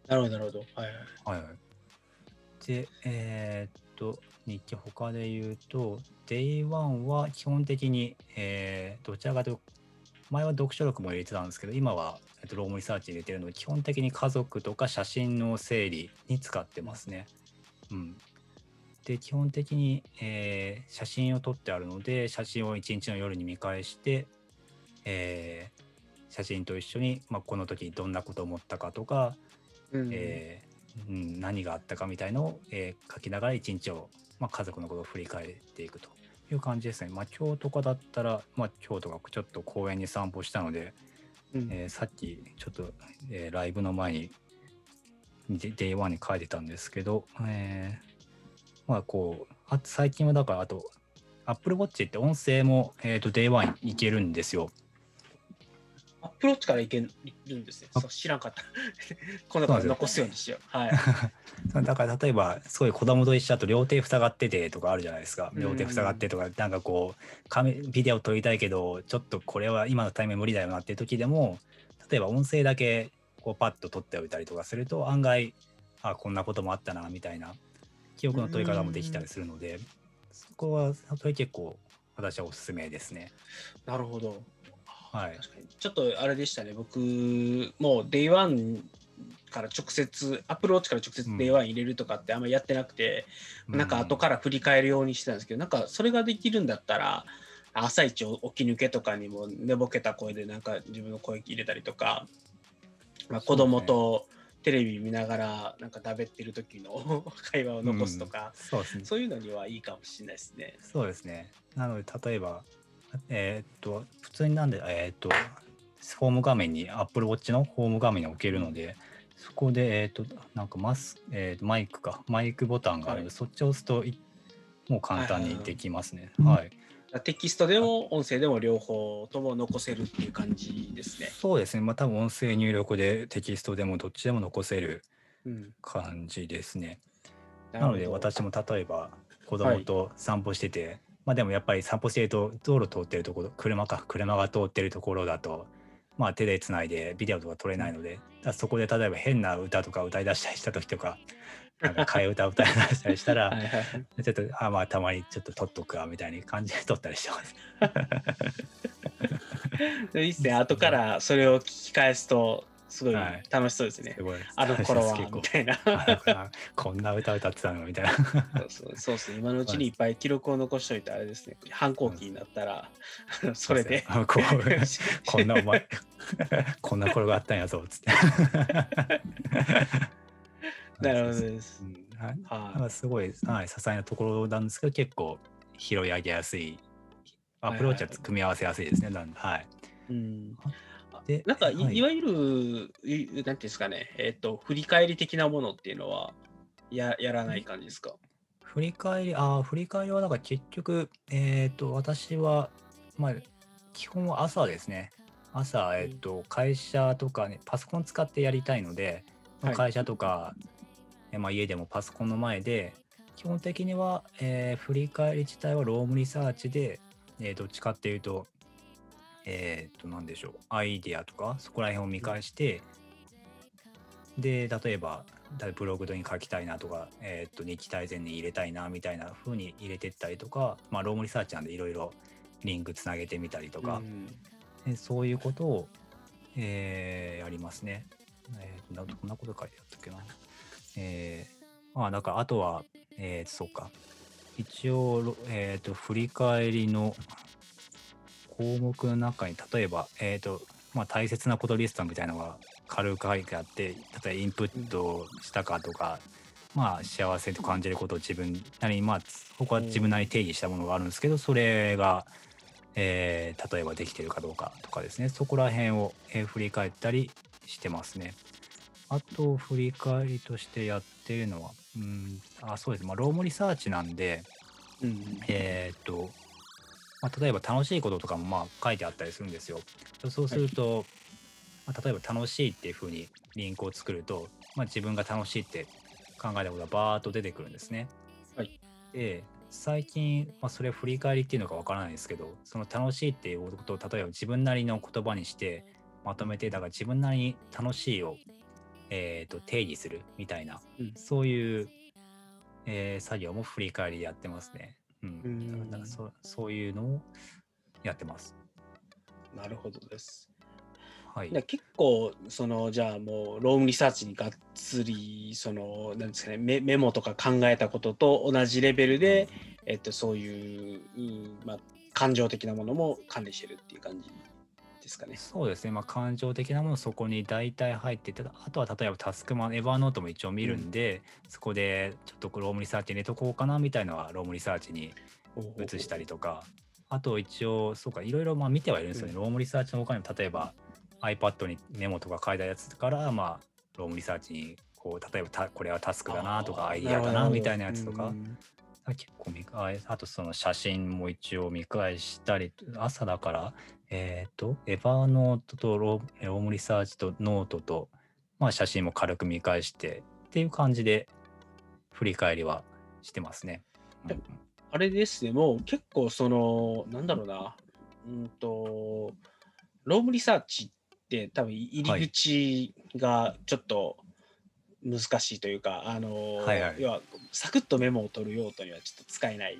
なるほど、なるほど。はいはい。はいはい。で、えーっと、日記他で言うと、Day1 は基本的に、えーどちらかというと、前は読書録も入れてたんですけど、今は、えっと、ロームリサーチ入れてるので、基本的に家族とか写真の整理に使ってますね。うん。で、基本的に、えー写真を撮ってあるので、写真を一日の夜に見返して、えー写真と一緒に、まあ、この時どんなことを思ったかとか、うんえーうん、何があったかみたいのを、えー書きながら一日を、まあ、家族のことを振り返っていくという感じですね。まあ、今日とかだったら、まあ、今日とかちょっと公園に散歩したので、うんえーさっきちょっと、えーライブの前にデ Day1 に書いてたんですけど、えーまあこうあ最近はだからあと Apple Watch って音声も、えー、と Day1 いけるんですよ。アプローチからいけるんですね。あそう知らんかった。今度から残すようにしよう。はい。だから例えばすごい子供と一緒だと両手塞がっててとかあるじゃないですかうん両手塞がってとかなんかこうビデオ撮りたいけどちょっとこれは今のタイミング無理だよなっていう時でも例えば音声だけこうパッと撮っておいたりとかすると案外あこんなこともあったなみたいな記憶の取り方もできたりするのでそこはそれ結構私はおすすめですね。なるほど。はい確かに。ちょっとあれでしたね。僕、もう Day1 から直接、アプローチから直接うん Day1 入れるとかってあんまりやってなくて、なんか後から振り返るようにしてたんですけど、なんかそれができるんだったら、朝一起き抜けとかにも寝ぼけた声でなんか自分の声入れたりとか、まあ、子供とテレビ見ながらなんかだべってる時の 会話を残すとか、うんそうですねそういうのにはいいかもしれないですね。そうですね。なので、例えば、えーっと、普通になんで、えーっと、ホーム画面に、Apple Watch のホーム画面に置けるので、そこで、えーっと、なんかマス、えーっとマイクか、マイクボタンがあるので、はいそっちを押すとい、もう簡単にできますね。はいはい。テキストでも音声でも両方とも残せるっていう感じですね。そうですね。まあ、多分音声入力でテキストでもどっちでも残せるうん、感じですね。ななので私も例えば子供と散歩してて、まあでもやっぱり散歩してると道路通ってるところ車か車が通ってるところだとまあ手でつないでビデオとか撮れないのでそこで例えば変な歌とか歌い出したりした時とかなんか替え歌歌い出したりしたら。ちょっとあまあたまにちょっと撮っとくわみたいな感じで撮ったりしてます。でいいっすね。後からそれを聞き返すと、すごいはい楽しそうですねす。ごい。あの頃は、結構みたいな。あこんな歌歌ってたのみたいな。そうそうですね。今のうちにいっぱい記録を残しといて、あれですね。反抗期になったら、あのそれで。あこんなお前 こんな頃があったんやぞっつって。なるほどですう。んはいすごい、はい、些細なところなんですけど結構拾い上げやすいアプローチは組み合わせやすいですね。なんはいい。うん。でなんかい、はい。い、わゆる、いなんていうんですかね、えっ、と、振り返り的なものっていうのは、ややらない感じですか？振り返り、ああ、振り返りはなんか結局、えっ、と、私は、まあ、基本は朝ですね。朝、えっ、と、会社とかね、パソコン使ってやりたいので、まあはい。会社とか、えまあ、家でもパソコンの前で、基本的には、えー振り返り自体は Roam Research で、えーどっちかっていうと、えっ、と、なんでしょう、アイディアとか、そこら辺を見返して、で、例えば、だブログに書きたいなとか、えっ、と、日記大全に入れたいなみたいな風に入れてったりとか、まあ、 Roam Research なんでいろいろリンクつなげてみたりとか、うんでそういうことを、えーやりますね。えー、などんなこと書いてあったっけな。えーまあ、なんか、あとは、えー、そうか。一応、ろえっ、と、振り返りの項目の中に、例えば、えっ、と、まあ、大切なことリストみたいなのが軽く書いてあって、例えばインプットしたかとか、まあ、幸せと感じることを自分なりに、まあ、ここは自分なりに定義したものがあるんですけど、それが、えー例えばできてるかどうかとかですね、そこら辺を、えー振り返ったりしてますね。あと、振り返りとしてやってるのは、うん、あ、そうです。まあ、ロームリサーチなんで、うんえーっと、まあ、例えば楽しいこととかもまあ書いてあったりするんですよ。そうすると、まあ、例えば楽しいっていうふうにリンクを作ると、まあ、自分が楽しいって考えたことがバーッと出てくるんですね。はいで最近、まあ、それを振り返りっていうのかわからないですけどその楽しいっていうことを例えば自分なりの言葉にしてまとめてだから自分なりに楽しいを、えー、と定義するみたいなうんそういう、えー作業も振り返りでやってますね。うんうんだからそそういうのをやってます。なるほどです。はい。で結構そのじゃあもうロームリサーチにがっつりそのなんですかねメメモとか考えたことと同じレベルで、えっと、そういう、うんまあ、感情的なものも管理してるっていう感じですかね。そうですね、まあ、感情的なものそこに大体入っててあとは例えばタスクマ Evernote も一応見るんで、そこでちょっと Roam Research 入れとこうかなみたいのは Roam Research に移したりとかあと一応そうかいろいろまあ見てはいるんですよね、うん。 Roam Research の他にも例えば iPad にメモとか書いたやつからまあ Roam Research にこう例えばたこれはタスクだなとかアイディアだなみたいなやつとか、うん結構見返あとその写真も一応見返したり朝だからえっ、と Evernote と Roam Research とノートとまあ写真も軽く見返してっていう感じで振り返りはしてますね。であれですね、もう結構その、なんだろうな、うんと、 Roam Research って多分入り口がちょっと難しいというか、あの、はいはい要はサクッとメモを取る用途にはちょっと使えない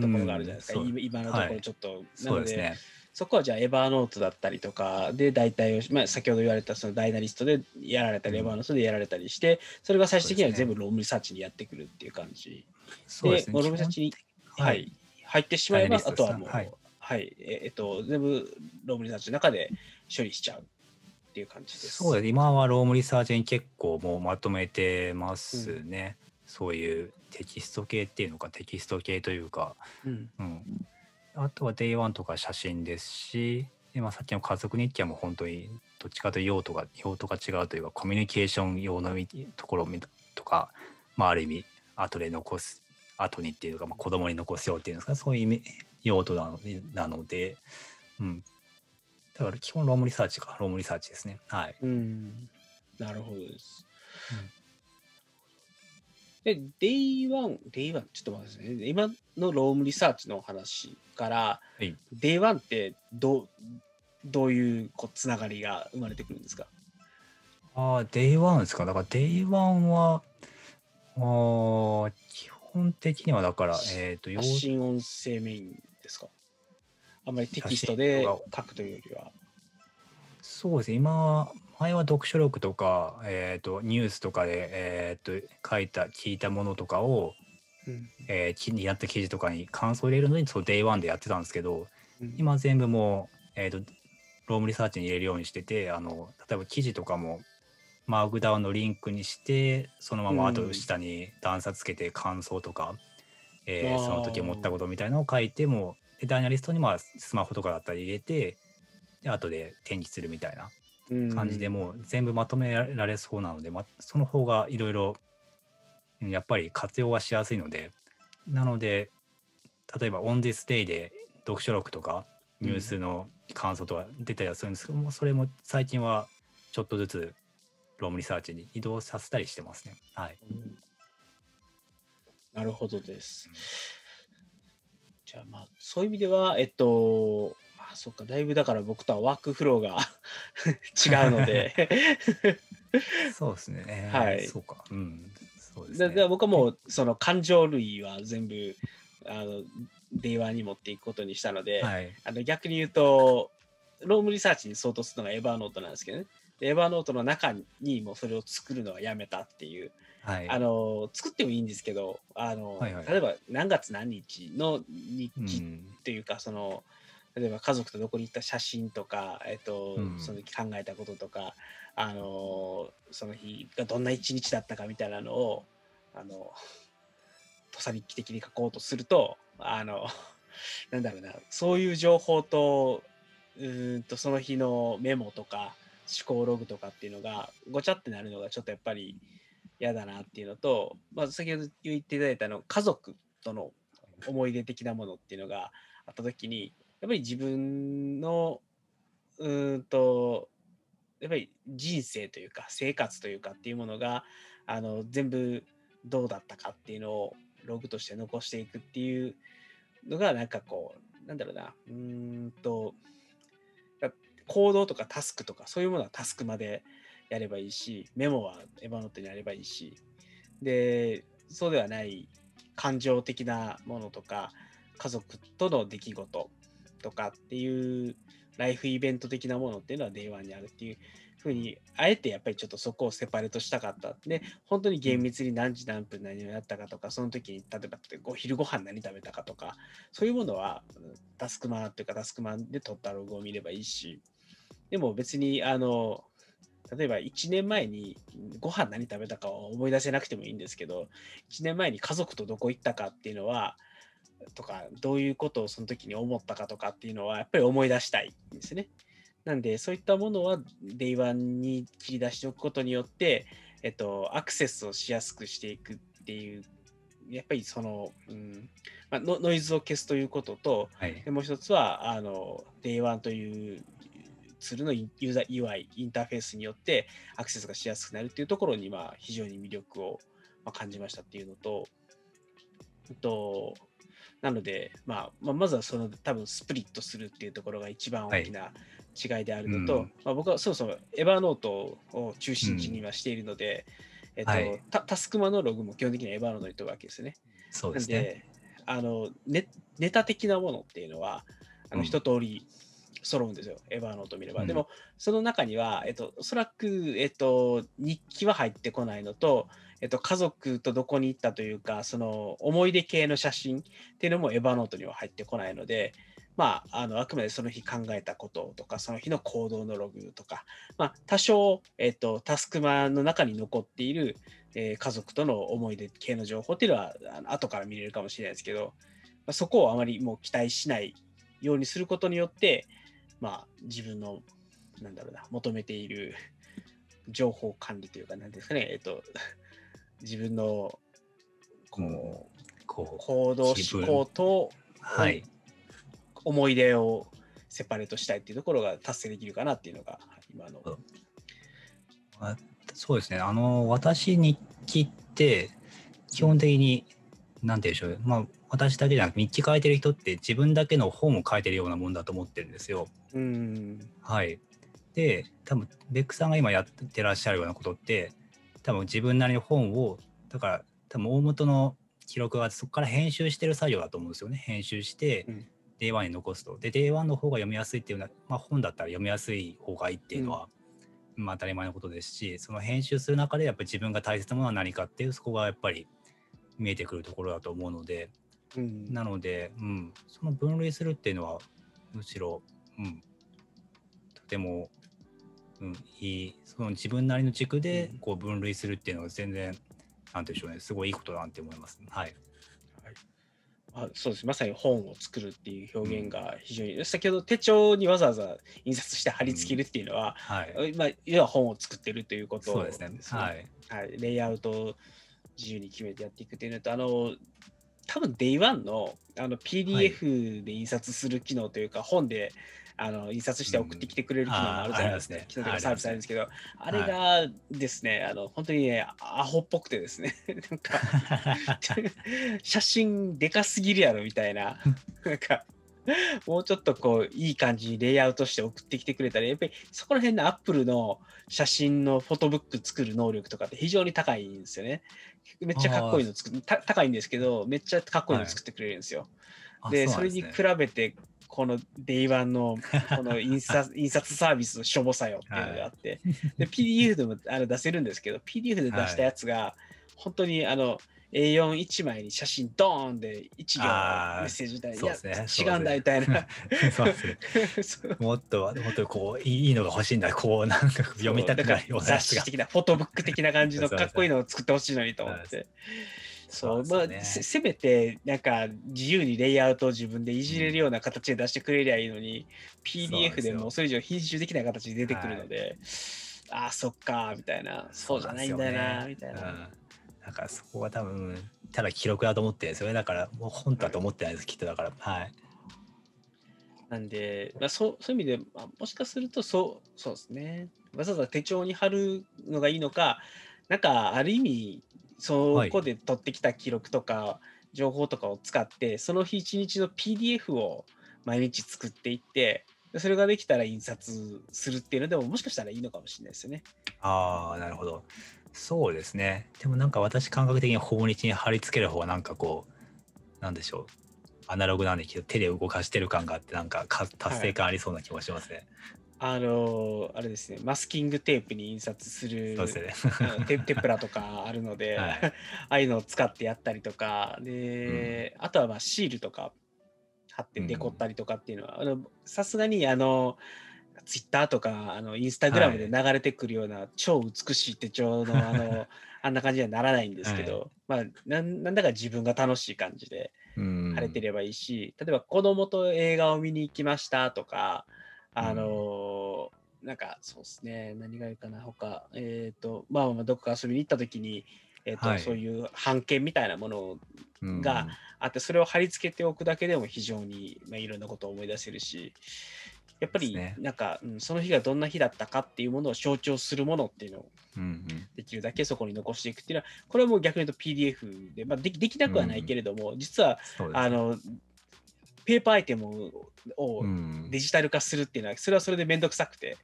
ところがあるじゃないですか、うん今今のとこはいろちょっと。なのでそうですね。そこはじゃあ Evernote だったりとかで大体を、まあ、先ほど言われたその Dynalist でやられたり、うん。 Evernote でやられたりしてそれが最終的には全部 Roam Research にやってくるっていう感じ。そうですね。 Roam Research に、はい、入ってしまえばあとはもう、ですねははい。いええっと、全部 Roam Research の中で処理しちゃうっていう感じです。そうです。今はロームリサーチに結構もうまとめてますね。そういうテキスト系っていうのかテキスト系というか、うん。うん、あとは Day1 とか写真ですし、でまあ、さっきの家族日記はもう本当にどっちかというと用途が用途が違うというかコミュニケーション用のところとか、まあ、ある意味後で残す後にっていうか、まあ、子供に残すよっていうんですかそういう意味用途なのなので、うん、だから基本 Roam Research か Roam Research ですねはい。うん、なるほどです。うんで、Day1、Day1、ちょっと待ってくださいね。今の Roam Research の話から、はい、Day1 ってどうどういうこうつながりが生まれてくるんですか？ああ、Day1 ですか？だから Day1 は、あー基本的にはだから、えっ、と、要発信音声メインですか？あんまりテキストで書くというよりは。そうですね、今は、前は読書録とか、えっ、と、ニュースとかで、えっ、と、書いた、聞いたものとかを、うん。えー気になった記事とかに感想を入れるのに、そう、Day1 でやってたんですけど、うん。今全部もう、えっ、と、ロームリサーチに入れるようにしてて、あの、例えば記事とかも、マークダウンのリンクにして、そのまま後うん。下に段差つけて感想とか、えーあー。その時思ったことみたいなのを書いても、でダイナリストにまあスマホとかだったり入れて、で後で転記するみたいな。うん感じでもう全部まとめられそうなので、ま、その方がいろいろうんやっぱり活用はしやすいので。なので例えば「On This Day」で読書録とかニュースの感想とか出たりはするんですけども、それも最近はちょっとずつロームリサーチに移動させたりしてますね。はい、うん。なるほどです。じゃあまあそういう意味では、えっと、あそっか、だいぶだから僕とはワークフローが 違うので、そうですね。えーはいそうか。うん。そうですね。だだから僕はもうその感情類は全部あの電話に持っていくことにしたので、はい。あの逆に言うと、ロームリサーチに相当するのがエバーノートなんですけどね。でエバーノートの中にもそれを作るのはやめたっていう、はい。あの作ってもいいんですけど、あのはいはい例えば何月何日の日記うん。というか、その例えば家族とどこに行った写真とか、えっとうん。その時考えたこととか、あのその日がどんな一日だったかみたいなのをあの土佐日記的に書こうとするとあの なんだろうなそういう情報とうーんとその日のメモとか思考ログとかっていうのがごちゃってなるのがちょっとやっぱり嫌だなっていうのと、まあ、先ほど言っていただいたあの家族との思い出的なものっていうのがあった時にやっぱり自分のうんとやっぱり人生というか生活というかっていうものがあの全部どうだったかっていうのをログとして残していくっていうのがなんかこうなんだろうなうんと行動とかタスクとかそういうものはタスクまでやればいいしメモはエヴァノートにやればいいしでそうではない感情的なものとか家族との出来事とかっていうライフイベント的なものっていうのは Day1 にあるっていうふうにあえてやっぱりちょっとそこをセパレートしたかった。で本当に厳密に何時何分何をやったかとかその時に例えばお昼ご飯何食べたかとかそういうものはうんタスクマンというかタスクマンで取ったログを見ればいいしでも別にあの例えば1年前にご飯何食べたかは思い出せなくてもいいんですけど1年前に家族とどこ行ったかっていうのはとかどういうことをその時に思ったかとかっていうのはやっぱり思い出したいんですね。なんでそういったものは Day1 に切り出しておくことによって、えっと、アクセスをしやすくしていくっていうやっぱりその、うんまあ、ノノイズを消すということとはいで。もう一つはあの Day1 というツールのユーザー UI インターフェースによってアクセスがしやすくなるっていうところにまあ非常に魅力をまあ感じましたっていうのと、えっと、なので、まあ、まあまずはその多分スプリットするっていうところが一番大きな違いであるのと、うんまあ、僕はそもそもエヴァノートを中心地にはしているので、えっとはいタタスクマのログも基本的にはエヴァノートに取るわけですよね。そうですね。で、あのネネタ的なものっていうのは、あのうん一通り揃うんですよ、エヴァーノート見れば。うんでも、その中には、えっと、おそらく、えっと、日記は入ってこないのと、えっと、家族とどこに行ったというか、その思い出系の写真っていうのもエヴァノートには入ってこないので、まあ、あのあくまでその日考えたこととか、その日の行動のログとか、まあ、多少、えっと、タスクマの中に残っている、えー家族との思い出系の情報っていうのは、あの後から見れるかもしれないですけど、まあ、そこをあまりもう期待しないようにすることによって、まあ、自分の、なんだろうな、求めている情報管理というか、なんですかね、えっと、自分の、こう、行動思考とはい。思い出をセパレートしたいっていうところが達成できるかなっていうのが、今の。そうですね。あの、私日記って、基本的に、なんて言うんでしょう。まあ、私だけじゃなくて、日記書いてる人って自分だけの本を書いてるようなもんだと思ってるんですよ。うん。はい。で、多分ベックさんが今やってらっしゃるようなことって、多分自分なりの本を、だから、多分大元の記録がそこから編集してる作業だと思うんですよね。編集して、うん。Day1 に残すと。で、Day1 の方が読みやすいっていうのは、まあ、本だったら読みやすい方がいいっていうのは、まあ当たり前のことですし、その編集する中でやっぱり自分が大切なものは何かっていう、そこがやっぱり見えてくるところだと思うので、うん。なので、うん、その分類するっていうのは、むしろ、うん、とても、うん、いい、その自分なりの軸でうんこう分類するっていうのは全然、なんて言うんでしょうね、すごいいいことだなって思います。はい。あそうですまさに本を作るっていう表現が非常に、先ほど手帳にわざわざ印刷して貼り付けるっていうのは、はい。まあ、要は本を作ってるということそうですね。はい。はい、レイアウトを自由に決めてやっていくっていうのと、あの、多分 Day1 のあの PDF で印刷する機能というか、本であの印刷して送ってきてくれる機能もあるじゃないです機能とかサービスあるんですけど、あれがですね、あの本当にね、アホっぽくてですね、なんか 写真でかすぎるやろみたいな、なんか、もうちょっとこう、いい感じにレイアウトして送ってきてくれたら、やっぱりそこら辺のアップルの写真のフォトブック作る能力とかって非常に高いんですよね。めっちゃかっこいいの作高いんですけど、めっちゃかっこいいの作ってくれるんですよ。あで、うなんすそれに比ねべて、この Day1 のこの印刷 印刷サービスのしょぼさよっていうのがあって、で PDF でもあの出せるんですけど、PDF で出したやつが、本当にあの A41 枚に写真ドーンで1行メッセージみたいやね。違うんだみたいな。もっと、もっとこう、いいのが欲しいんだ。こう、なんか読みたくなるよう。雑誌的な、フォトブック的な感じのかっこいいのを作ってほしいのにと思って。そう、まあ、せせめて、なんか、自由にレイアウトを自分でいじれるような形で出してくれりゃいいのに、そうなん PDF でもうそれ以上編集できない形で出てくるので、ああ、そっか、みたいな、そうじゃないんだよな、みたいな。うんだからそこは多分、ただ記録だと思ってるんですよね。だから、もう本だと思ってないです、きっとだから。はい。なんで、まあ、そうそういう意味で、まあ、もしかするとそうそうですね。わざわざ手帳に貼るのがいいのか、なんかある意味、そこで取ってきた記録とか、情報とかを使って、その日一日の PDF を毎日作っていって、でそれができたら印刷するっていうのでも、もしかしたらいいのかもしれないですよね。ああ、なるほど。そうですね。でもなんか私感覚的に訪日に貼り付ける方がなんかこう、なんでしょう。アナログなんだけど手で動かしてる感があってなんかか達成感ありそうな気もしますね。あのあれですね、マスキングテープに印刷するそうですね。うんテ テプラとかあるので、はい。ああいうのを使ってやったりとか、で、あとはまあシールとか貼ってデコったりとかっていうのは、さすがにあの、ツイッターとかあのインスタグラムで流れてくるような超美しい手帳のあの あんな感じにはならないんですけど、まあなんなんだか自分が楽しい感じでうん。晴れてればいいし、例えば子供と映画を見に行きましたとか、あのーなんかそうですね、何がいいかな、他、えっ、と、まあまあ、どこか遊びに行った時に、えっ、と、はい。そういう版権みたいなものうん。があって、それを貼り付けておくだけでも非常に、まあ、いろんなことを思い出せるし、やっぱりなんか、うん、その日がどんな日だったかっていうものを象徴するものっていうのをうんうん。できるだけそこに残していくっていうのは、これはもう逆に言うと PDF で、まあ、できできなくはないけれども、実はそうですね。あのペーパーアイテムをうん。デジタル化するっていうのは、それはそれでめんどくさくて、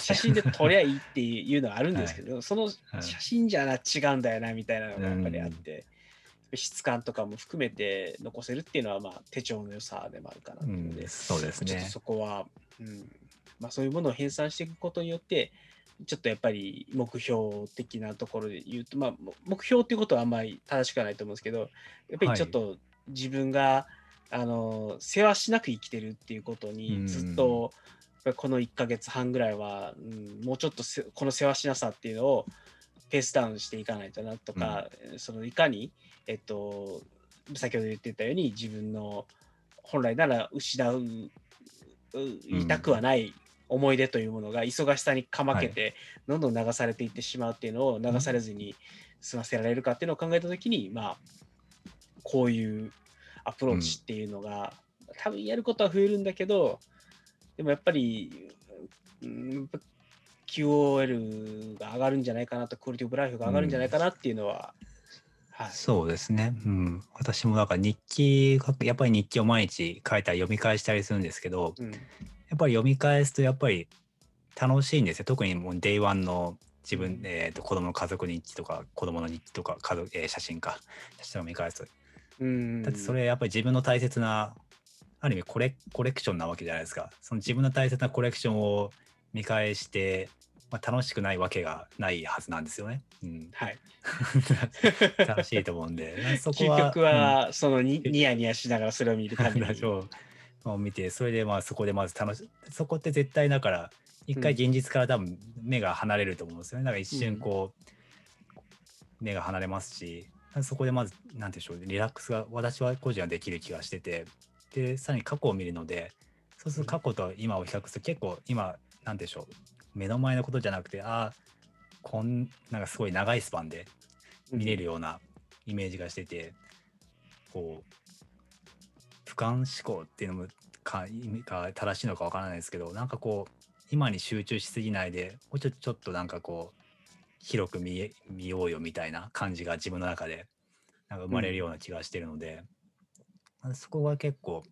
写真で撮りゃいいっていうのはあるんですけど、そのはい。写真じゃな違うんだよなみたいなのがやっぱりあって、質感とかも含めて残せるっていうのは、まあ、手帳の良さでもあるかなと思うので、うん。そうですちょっとね。そこは、うん。まあ、そういうものを編纂していくことによって、ちょっとやっぱり目標的なところで言うと、まあ、も目標っていうことはあんまり正しくはないと思うんですけど、やっぱりちょっと自分が、あの世話しなく生きてるっていうことにずっと、この1ヶ月半ぐらいは、うん、もうちょっとせこの世話しなさっていうのをペースダウンしていかないとなとか、そのいかに、えっと、先ほど言ってたように自分の本来なら失うういたくはない思い出というものが忙しさにかまけて、どんどん流されていってしまうっていうのを流されずに済ませられるかっていうのを考えたときに、まあ、こういうアプローチっていうのが、多分やることは増えるんだけど、でもやっぱり、うん QOL が上がるんじゃないかなと、クオリティオブライフが上がるんじゃないかなっていうのは、はい。そうですね。うん。私もなんか日記やっぱり日記を毎日書いたり読み返したりするんですけど、うんやっぱり読み返すとやっぱり楽しいんですよ。特にもう Day1 の自分、えー、と子供の家族日記とか子供の日記とか家族、えー写真か写真を見返すうん。だってそれやっぱり自分の大切なある意味コレコレクションなわけじゃないですか。その自分の大切なコレクションを見返して、まあ、楽しくないわけがないはずなんですよね、うん、はい。楽しいと思うんで。そこは究極は、そのに ニヤニヤしながらそれを見るために。を見てそれでまあそこでまず楽しそこって絶対だから一回現実から多分目が離れると思うんですよね。だから一瞬こう、目が離れますしそこでまず何て言うんでしょうリラックスが私は個人はできる気がしててでさらに過去を見るのでそうすると過去と今を比較すると結構今何でしょう目の前のことじゃなくてああこんなんかすごい長いスパンで見れるようなイメージがしてて、こう俯瞰思考っていうのもか意味が正しいのかわからないですけどなんかこう今に集中しすぎないでもうちょっとちょっとなんかこう広く見え見ようよみたいな感じが自分の中でなんか生まれるような気がしてるので、そこが結構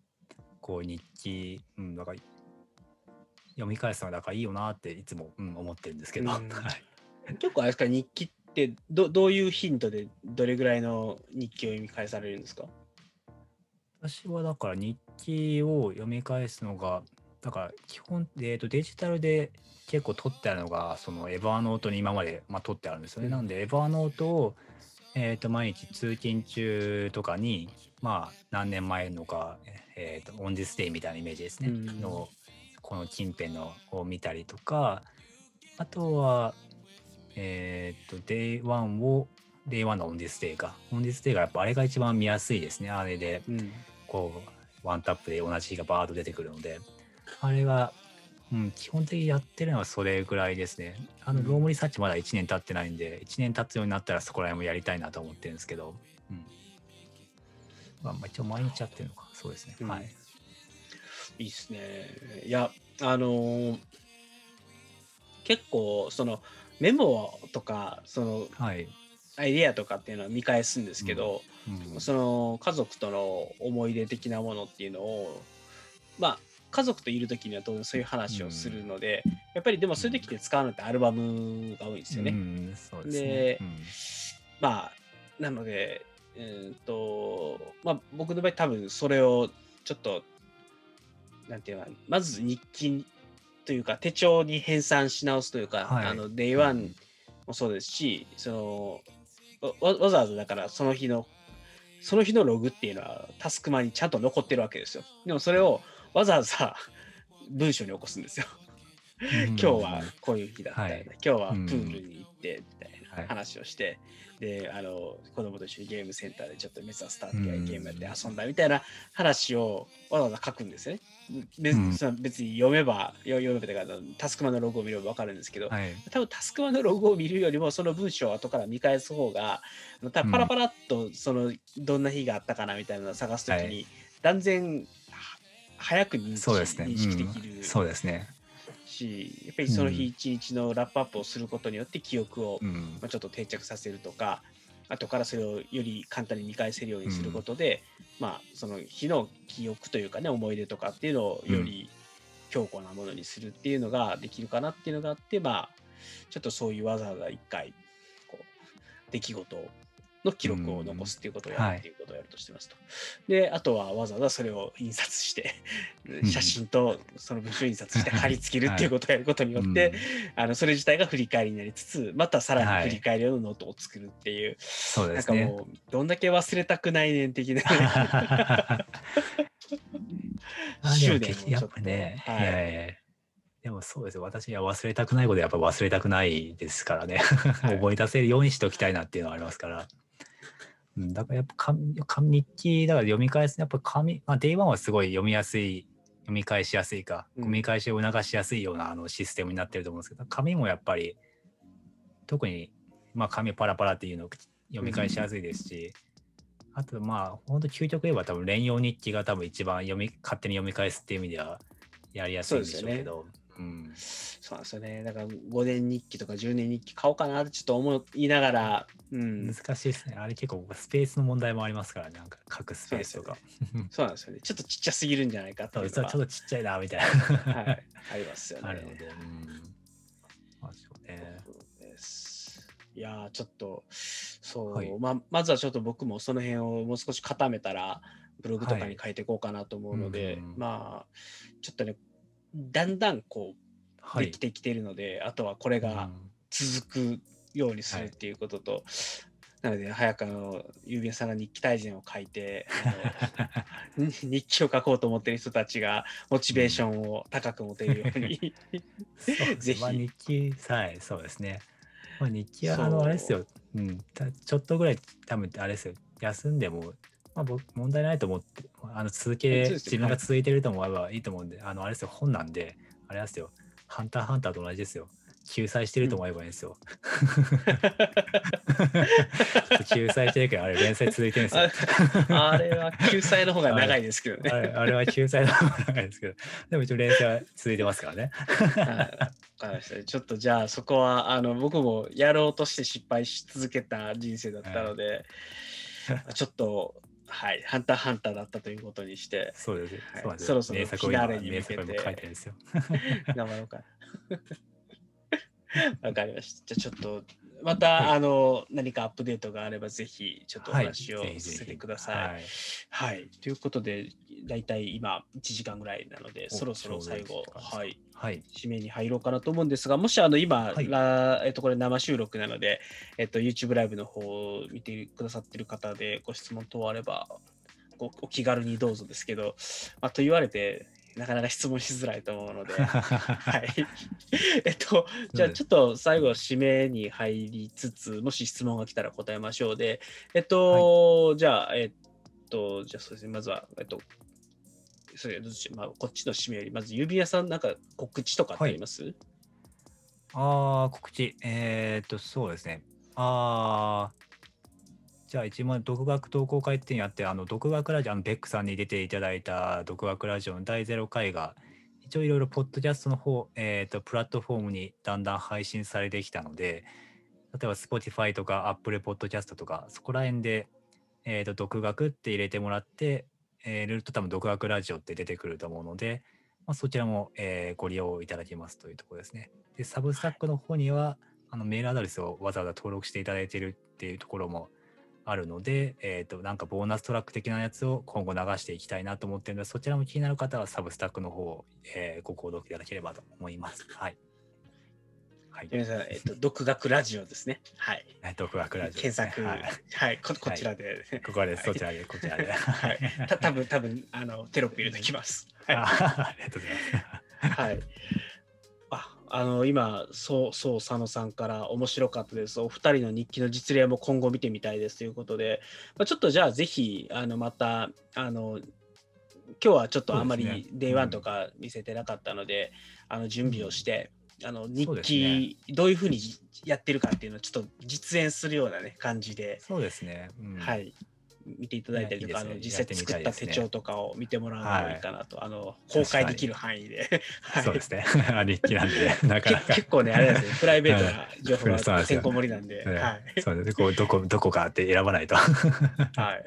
こう日記、うん、だから読み返すのがだからいいよなっていつも、うん、思ってるんですけど、うん。はい。結構あれですか、日記ってどどういう頻度でどれぐらいの日記を読み返されるんですか？私はだから日記を読み返すのがだから基本、えー、とデジタルで結構取ってあるのがその Evernote に今まで、まあ、取ってあるんですよね。うん。なんで Evernote を、えー、と毎日通勤中とかにまあ何年前のか、えー、と On This Day みたいなイメージですね、うん。のこの近辺のを見たりとかあとはえっ、と Day1 を Day1 の On This Day か。 On This Day がやっぱあれが一番見やすいですね。あれでうん。こうワンタップで同じ日がバーッと出てくるのであれが、うん、基本的にやってるのはそれぐらいですね。あのうん。 Roam Research まだ1年経ってないんで1年経つようになったらそこら辺もやりたいなと思ってるんですけど、うん。まあ、まあ一応毎日やってるのか。そうですね、うん。はい。いいっすね。いや、あのー結構、そのメモとか、そのはい、アイデアとかっていうのは見返すんですけど、うん。その家族との思い出的なものっていうのを、まあ、家族といる時には当然そういう話をするので、やっぱりでもそういう時って使うのってアルバムが多いんですよね。うんですねでうんまあ、なので、うーんと、まあ、僕の場合多分それをちょっと、なんていうのかなまず日記というか手帳に編纂し直すというか、はいあの、デイワンもそうですし、その、わわざわざだからその日の、その日のログっていうのはタスクマにちゃんと残ってるわけですよ。でもそれをわざわざ文章に起こすんですよ。今日はこういう日だった。よね、はい。今日はプールに行ってみたいはいな話をして、であの子供と一緒にゲームセンターでちょっとメスアスターってゲームやって遊んだみたいな話をわざわざ書くんですよね。でうん。別に読めばよ読めばとかタスクマンのログを見れば分かるんですけど、はい。多分タスクマンのログを見るよりもその文章を後から見返す方があの多分パラパラっとそのどんな日があったかなみたいなのを探すときに、はい。断然は早く認識そうですね、認識できるうんそうですね、しやっぱりその日一日のラップアップをすることによって記憶を、うん。まあ、ちょっと定着させるとか後からそれをより簡単に見返せるようにすることで、まあその日の記憶というかね思い出とかっていうのをより強固なものにするっていうのができるかなっていうのがあってまあちょっとそういうわざわざ一回こう出来事の記録を残すっていうことをやるっていうことをやるとしてますと。であとはわざわざそれを印刷してん写真とその文章を印刷して貼り付けるっていうことをやることによって、あのそれ自体が振り返りになりつつまたさらに振り返り用のノートを作るっていう、そうなん。かもうどんだけ忘れたくないねん的な 執もやっぱね、はいいやいやでもそうですよ。私は忘れたくないことはやっぱ忘れたくないですからね。い 覚え出せるようにしておきたいなっていうのはありますから。うん、だからやっぱ紙紙日記だから読み返すやっぱ紙、まあ、Day1 はすごい読みやすい読み返しやすいか、うん。読み返しを促しやすいようなあのシステムになってると思うんですけど紙もやっぱり特に、まあ、紙パラパラっていうの読み返しやすいですし、あとまあ本当究極言えば多分連用日記が多分一番読み勝手に読み返すっていう意味ではやりやすいんでしょうけどうん、そうなんですよね。だから5年日記とか10年日記買おうかなってちょっと思いながら、うん、難しいですね。あれ結構スペースの問題もありますからね。なんか書くスペースとか。そうなんですよ。ね。ちょっとちっちゃすぎるんじゃないかってそいううのは。ちょっとちっちゃいなみたいな、はい、ありますよね。あるので、うん。まあそうね。そうでです。いやーちょっとそう、はい。まあ、まずはちょっと僕もその辺をもう少し固めたらブログとかはい。に書いていこうかなと思うので、うんうん。まあちょっとねだんだんこうはい。でき。てきているので、あとはこれがうん。続くようにするっていうことと、なので早くあの郵便さんが日記大全を書いて 日記を書こうと思ってる人たちがモチベーションを高く持てるように、そうです ぜひ。まあ、日記、はい、そうですね。まあ、日記は、あの、あれですよ、うん、たちょっとぐらい、多分あれですよ、休んでも、まあ、僕、問題ないと思って、あの続け、自分が続いてると思えばいいと思うんで、あの、あれですよ、本なんで、あれですよ、ハンターハンターと同じですよ。救済してると思えばいいんですよ。救済してるけど、あれ、連載続いてるんですよ。ああれは救済の方が長いですけどね。あれあれは救済の方が長いですけど、でも一応連載は続いてますからね。はいわかりました。ちょっとじゃあそこはあの僕もやろうとして失敗し続けた人生だったので、ちょっとはい、ハンターハンターだったということにしてそうです。はいそろそろ名作をフィナーレに向けて作書いてるんですよ。頑張ろうかな。わかりました。じゃあちょっとまた、あの何かアップデートがあればぜひちょっとお話をさせてください。はい。はい、ということでだいたい今1時間ぐらいなのでおそろそろ最後はい。はい。締めに入ろうかなと思うんですが、もしあの今、はえっと、これ生収録なので、えっと、YouTube ライブの方を見てくださってる方でご質問等あればごお気軽にどうぞですけど、まあ、と言われてなかなか質問しづらいと思うので、はい。えっと、じゃあちょっと最後締めに入りつつ、もし質問が来たら答えましょう。で、えっと、じゃあ、えっと、じゃあそうですね、まずは、えっと、それまあ、こっちの締めより、まず指輪さん、なんか告知とかってあります、ああ、告知。えーっと、そうですね。ああ、じゃあ一問、独学投稿会っていうのやって、あの、独学ラジオ、あの、ベックさんに出ていただいた独学ラジオの第0回が、一応いろいろ、ポッドキャストの方、えーっと、プラットフォームにだんだん配信されてきたので、例えば Spotify とか Apple Podcast とか、そこら辺で、えーっと、独学って入れてもらって、えー、入れると多分独学ラジオって出てくると思うので、まあ、そちらも、えーご利用いただけますというところですね。で、サブスタックの方には、あのメールアドレスをわざわざ登録していただいているっていうところもあるので、えっ、と、なんかボーナストラック的なやつを今後流していきたいなと思っているので、そちらも気になる方はサブスタックの方を、えーご購読いただければと思います。はい。はい。皆さん、えっと、独学ラジオですね。はい。え独学ラジオね、検索、ははいい、ここちらで。ここです。はいそちらで、こちらで。はい。た多分多分あのテロップ入れてきます。はい。あありがとうございます。はい。あ、あの今そうそう佐野さんから面白かったです。お二人の日記の実例も今後見てみたいですということで、まあ、ちょっとじゃあぜひあのまたあの今日はちょっとあんまりね Day1 とか見せてなかったので、あの準備をして、あの日記どういうふうにやってるかっていうのをちょっと実演するようなね感じで、そうですね。うんはい。見ていただいたりとか、いやいいあの実際作った手帳とかを見てもらうのがいいかなと、あの公開できる範囲で。はいそうですね。日記なんで、なかなけか。結構ね、あれですね、プライベートな情報がてんこ盛りなんで、ねはい。そうですこうどこどこかって選ばないと。はい。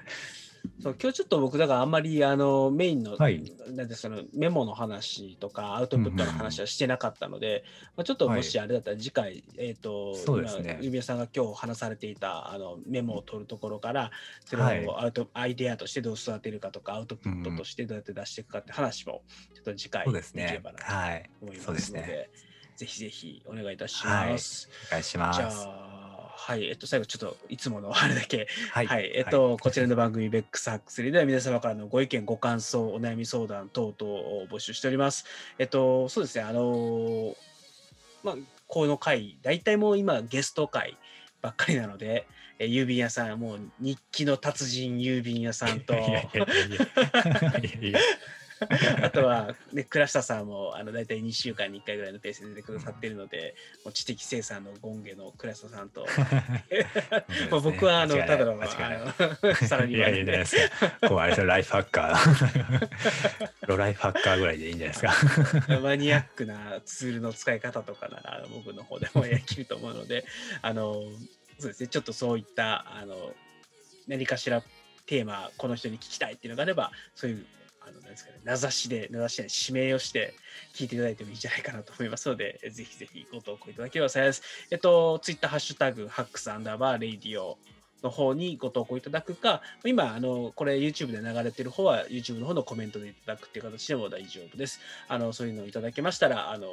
そう今日ちょっと僕だからあんまりあのメインの、はいなんてそのメモの話とかアウトプットの話はしてなかったので、まあ、ちょっともしあれだったら次回、えっ、とそうですね今指輪さんが今日話されていたあのメモを取るところからそれはいをアウト、アイデアとしてどう育てるかとかアウトプットとしてどうやって出していくかって話もちょっと次回できればな。とはい。思いそうですますので、ね。ぜひぜひお願いいたします。お願いします。はい、えっと、最後、ちょっといつものあれだけ、ははい、えっと、こちらの番組、ベックスハックスリーでは皆様からのご意見、ご感想、お悩み相談等々を募集しております。えっと、そうですね、あのまあ、この回、大体もう今、ゲスト回ばっかりなので、え郵便屋さん、もう日記の達人郵便屋さんと、いやいやいや あとは、ね、倉下さんもあの大体2週間に1回ぐらいのペースで出てくださっているので、もう知的生産のゴンゲの倉下さんと、まあ僕はあのただの間違いないあのサラリいやいいじゃないですか。こうあれライフハッカー。ロライフハッカーぐらいでいいんじゃないですか。マニアックなツールの使い方とかなら僕の方でもできると思うので、あのそうですね、ちょっとそういったあの何かしらテーマこの人に聞きたいっていうのがあれば、そういうあの、なんですかね、名指しで、名指しで指名をして聞いていただいてもいいんじゃないかなと思いますので、ぜひぜひご投稿いただければ幸いです。えっと、ツイッターハッシュタグ、ハックスアンダーバーレイディオの方にご投稿いただくか、今、あの、これ YouTube で流れてる方は YouTube の方のコメントでいただくっていう形でも大丈夫です。あの、そういうのをいただけましたら、あの、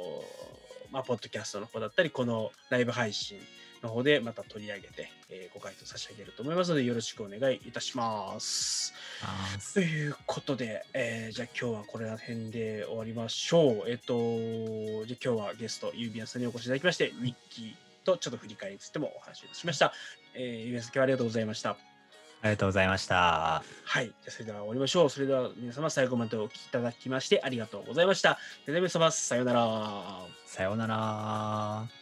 まあ、ポッドキャストの方だったり、このライブ配信の方でまた取り上げて、えーご回答差し上げると思いますので、よろしくお願いいたします。あということで、えーじゃあ今日はこれら辺で終わりましょう。えっ、と、じゃあ今日はゲスト、ゆうびやさんにお越しいただきまして、日記とちょっと振り返りについてもお話をしました。えー、ゆうびやさん、今日はありがとうございました。ありがとうございました。はい。じゃあそれでは終わりましょう。それでは皆様最後までお聞きいただきましてありがとうございました。では皆様、さようなら。さようなら。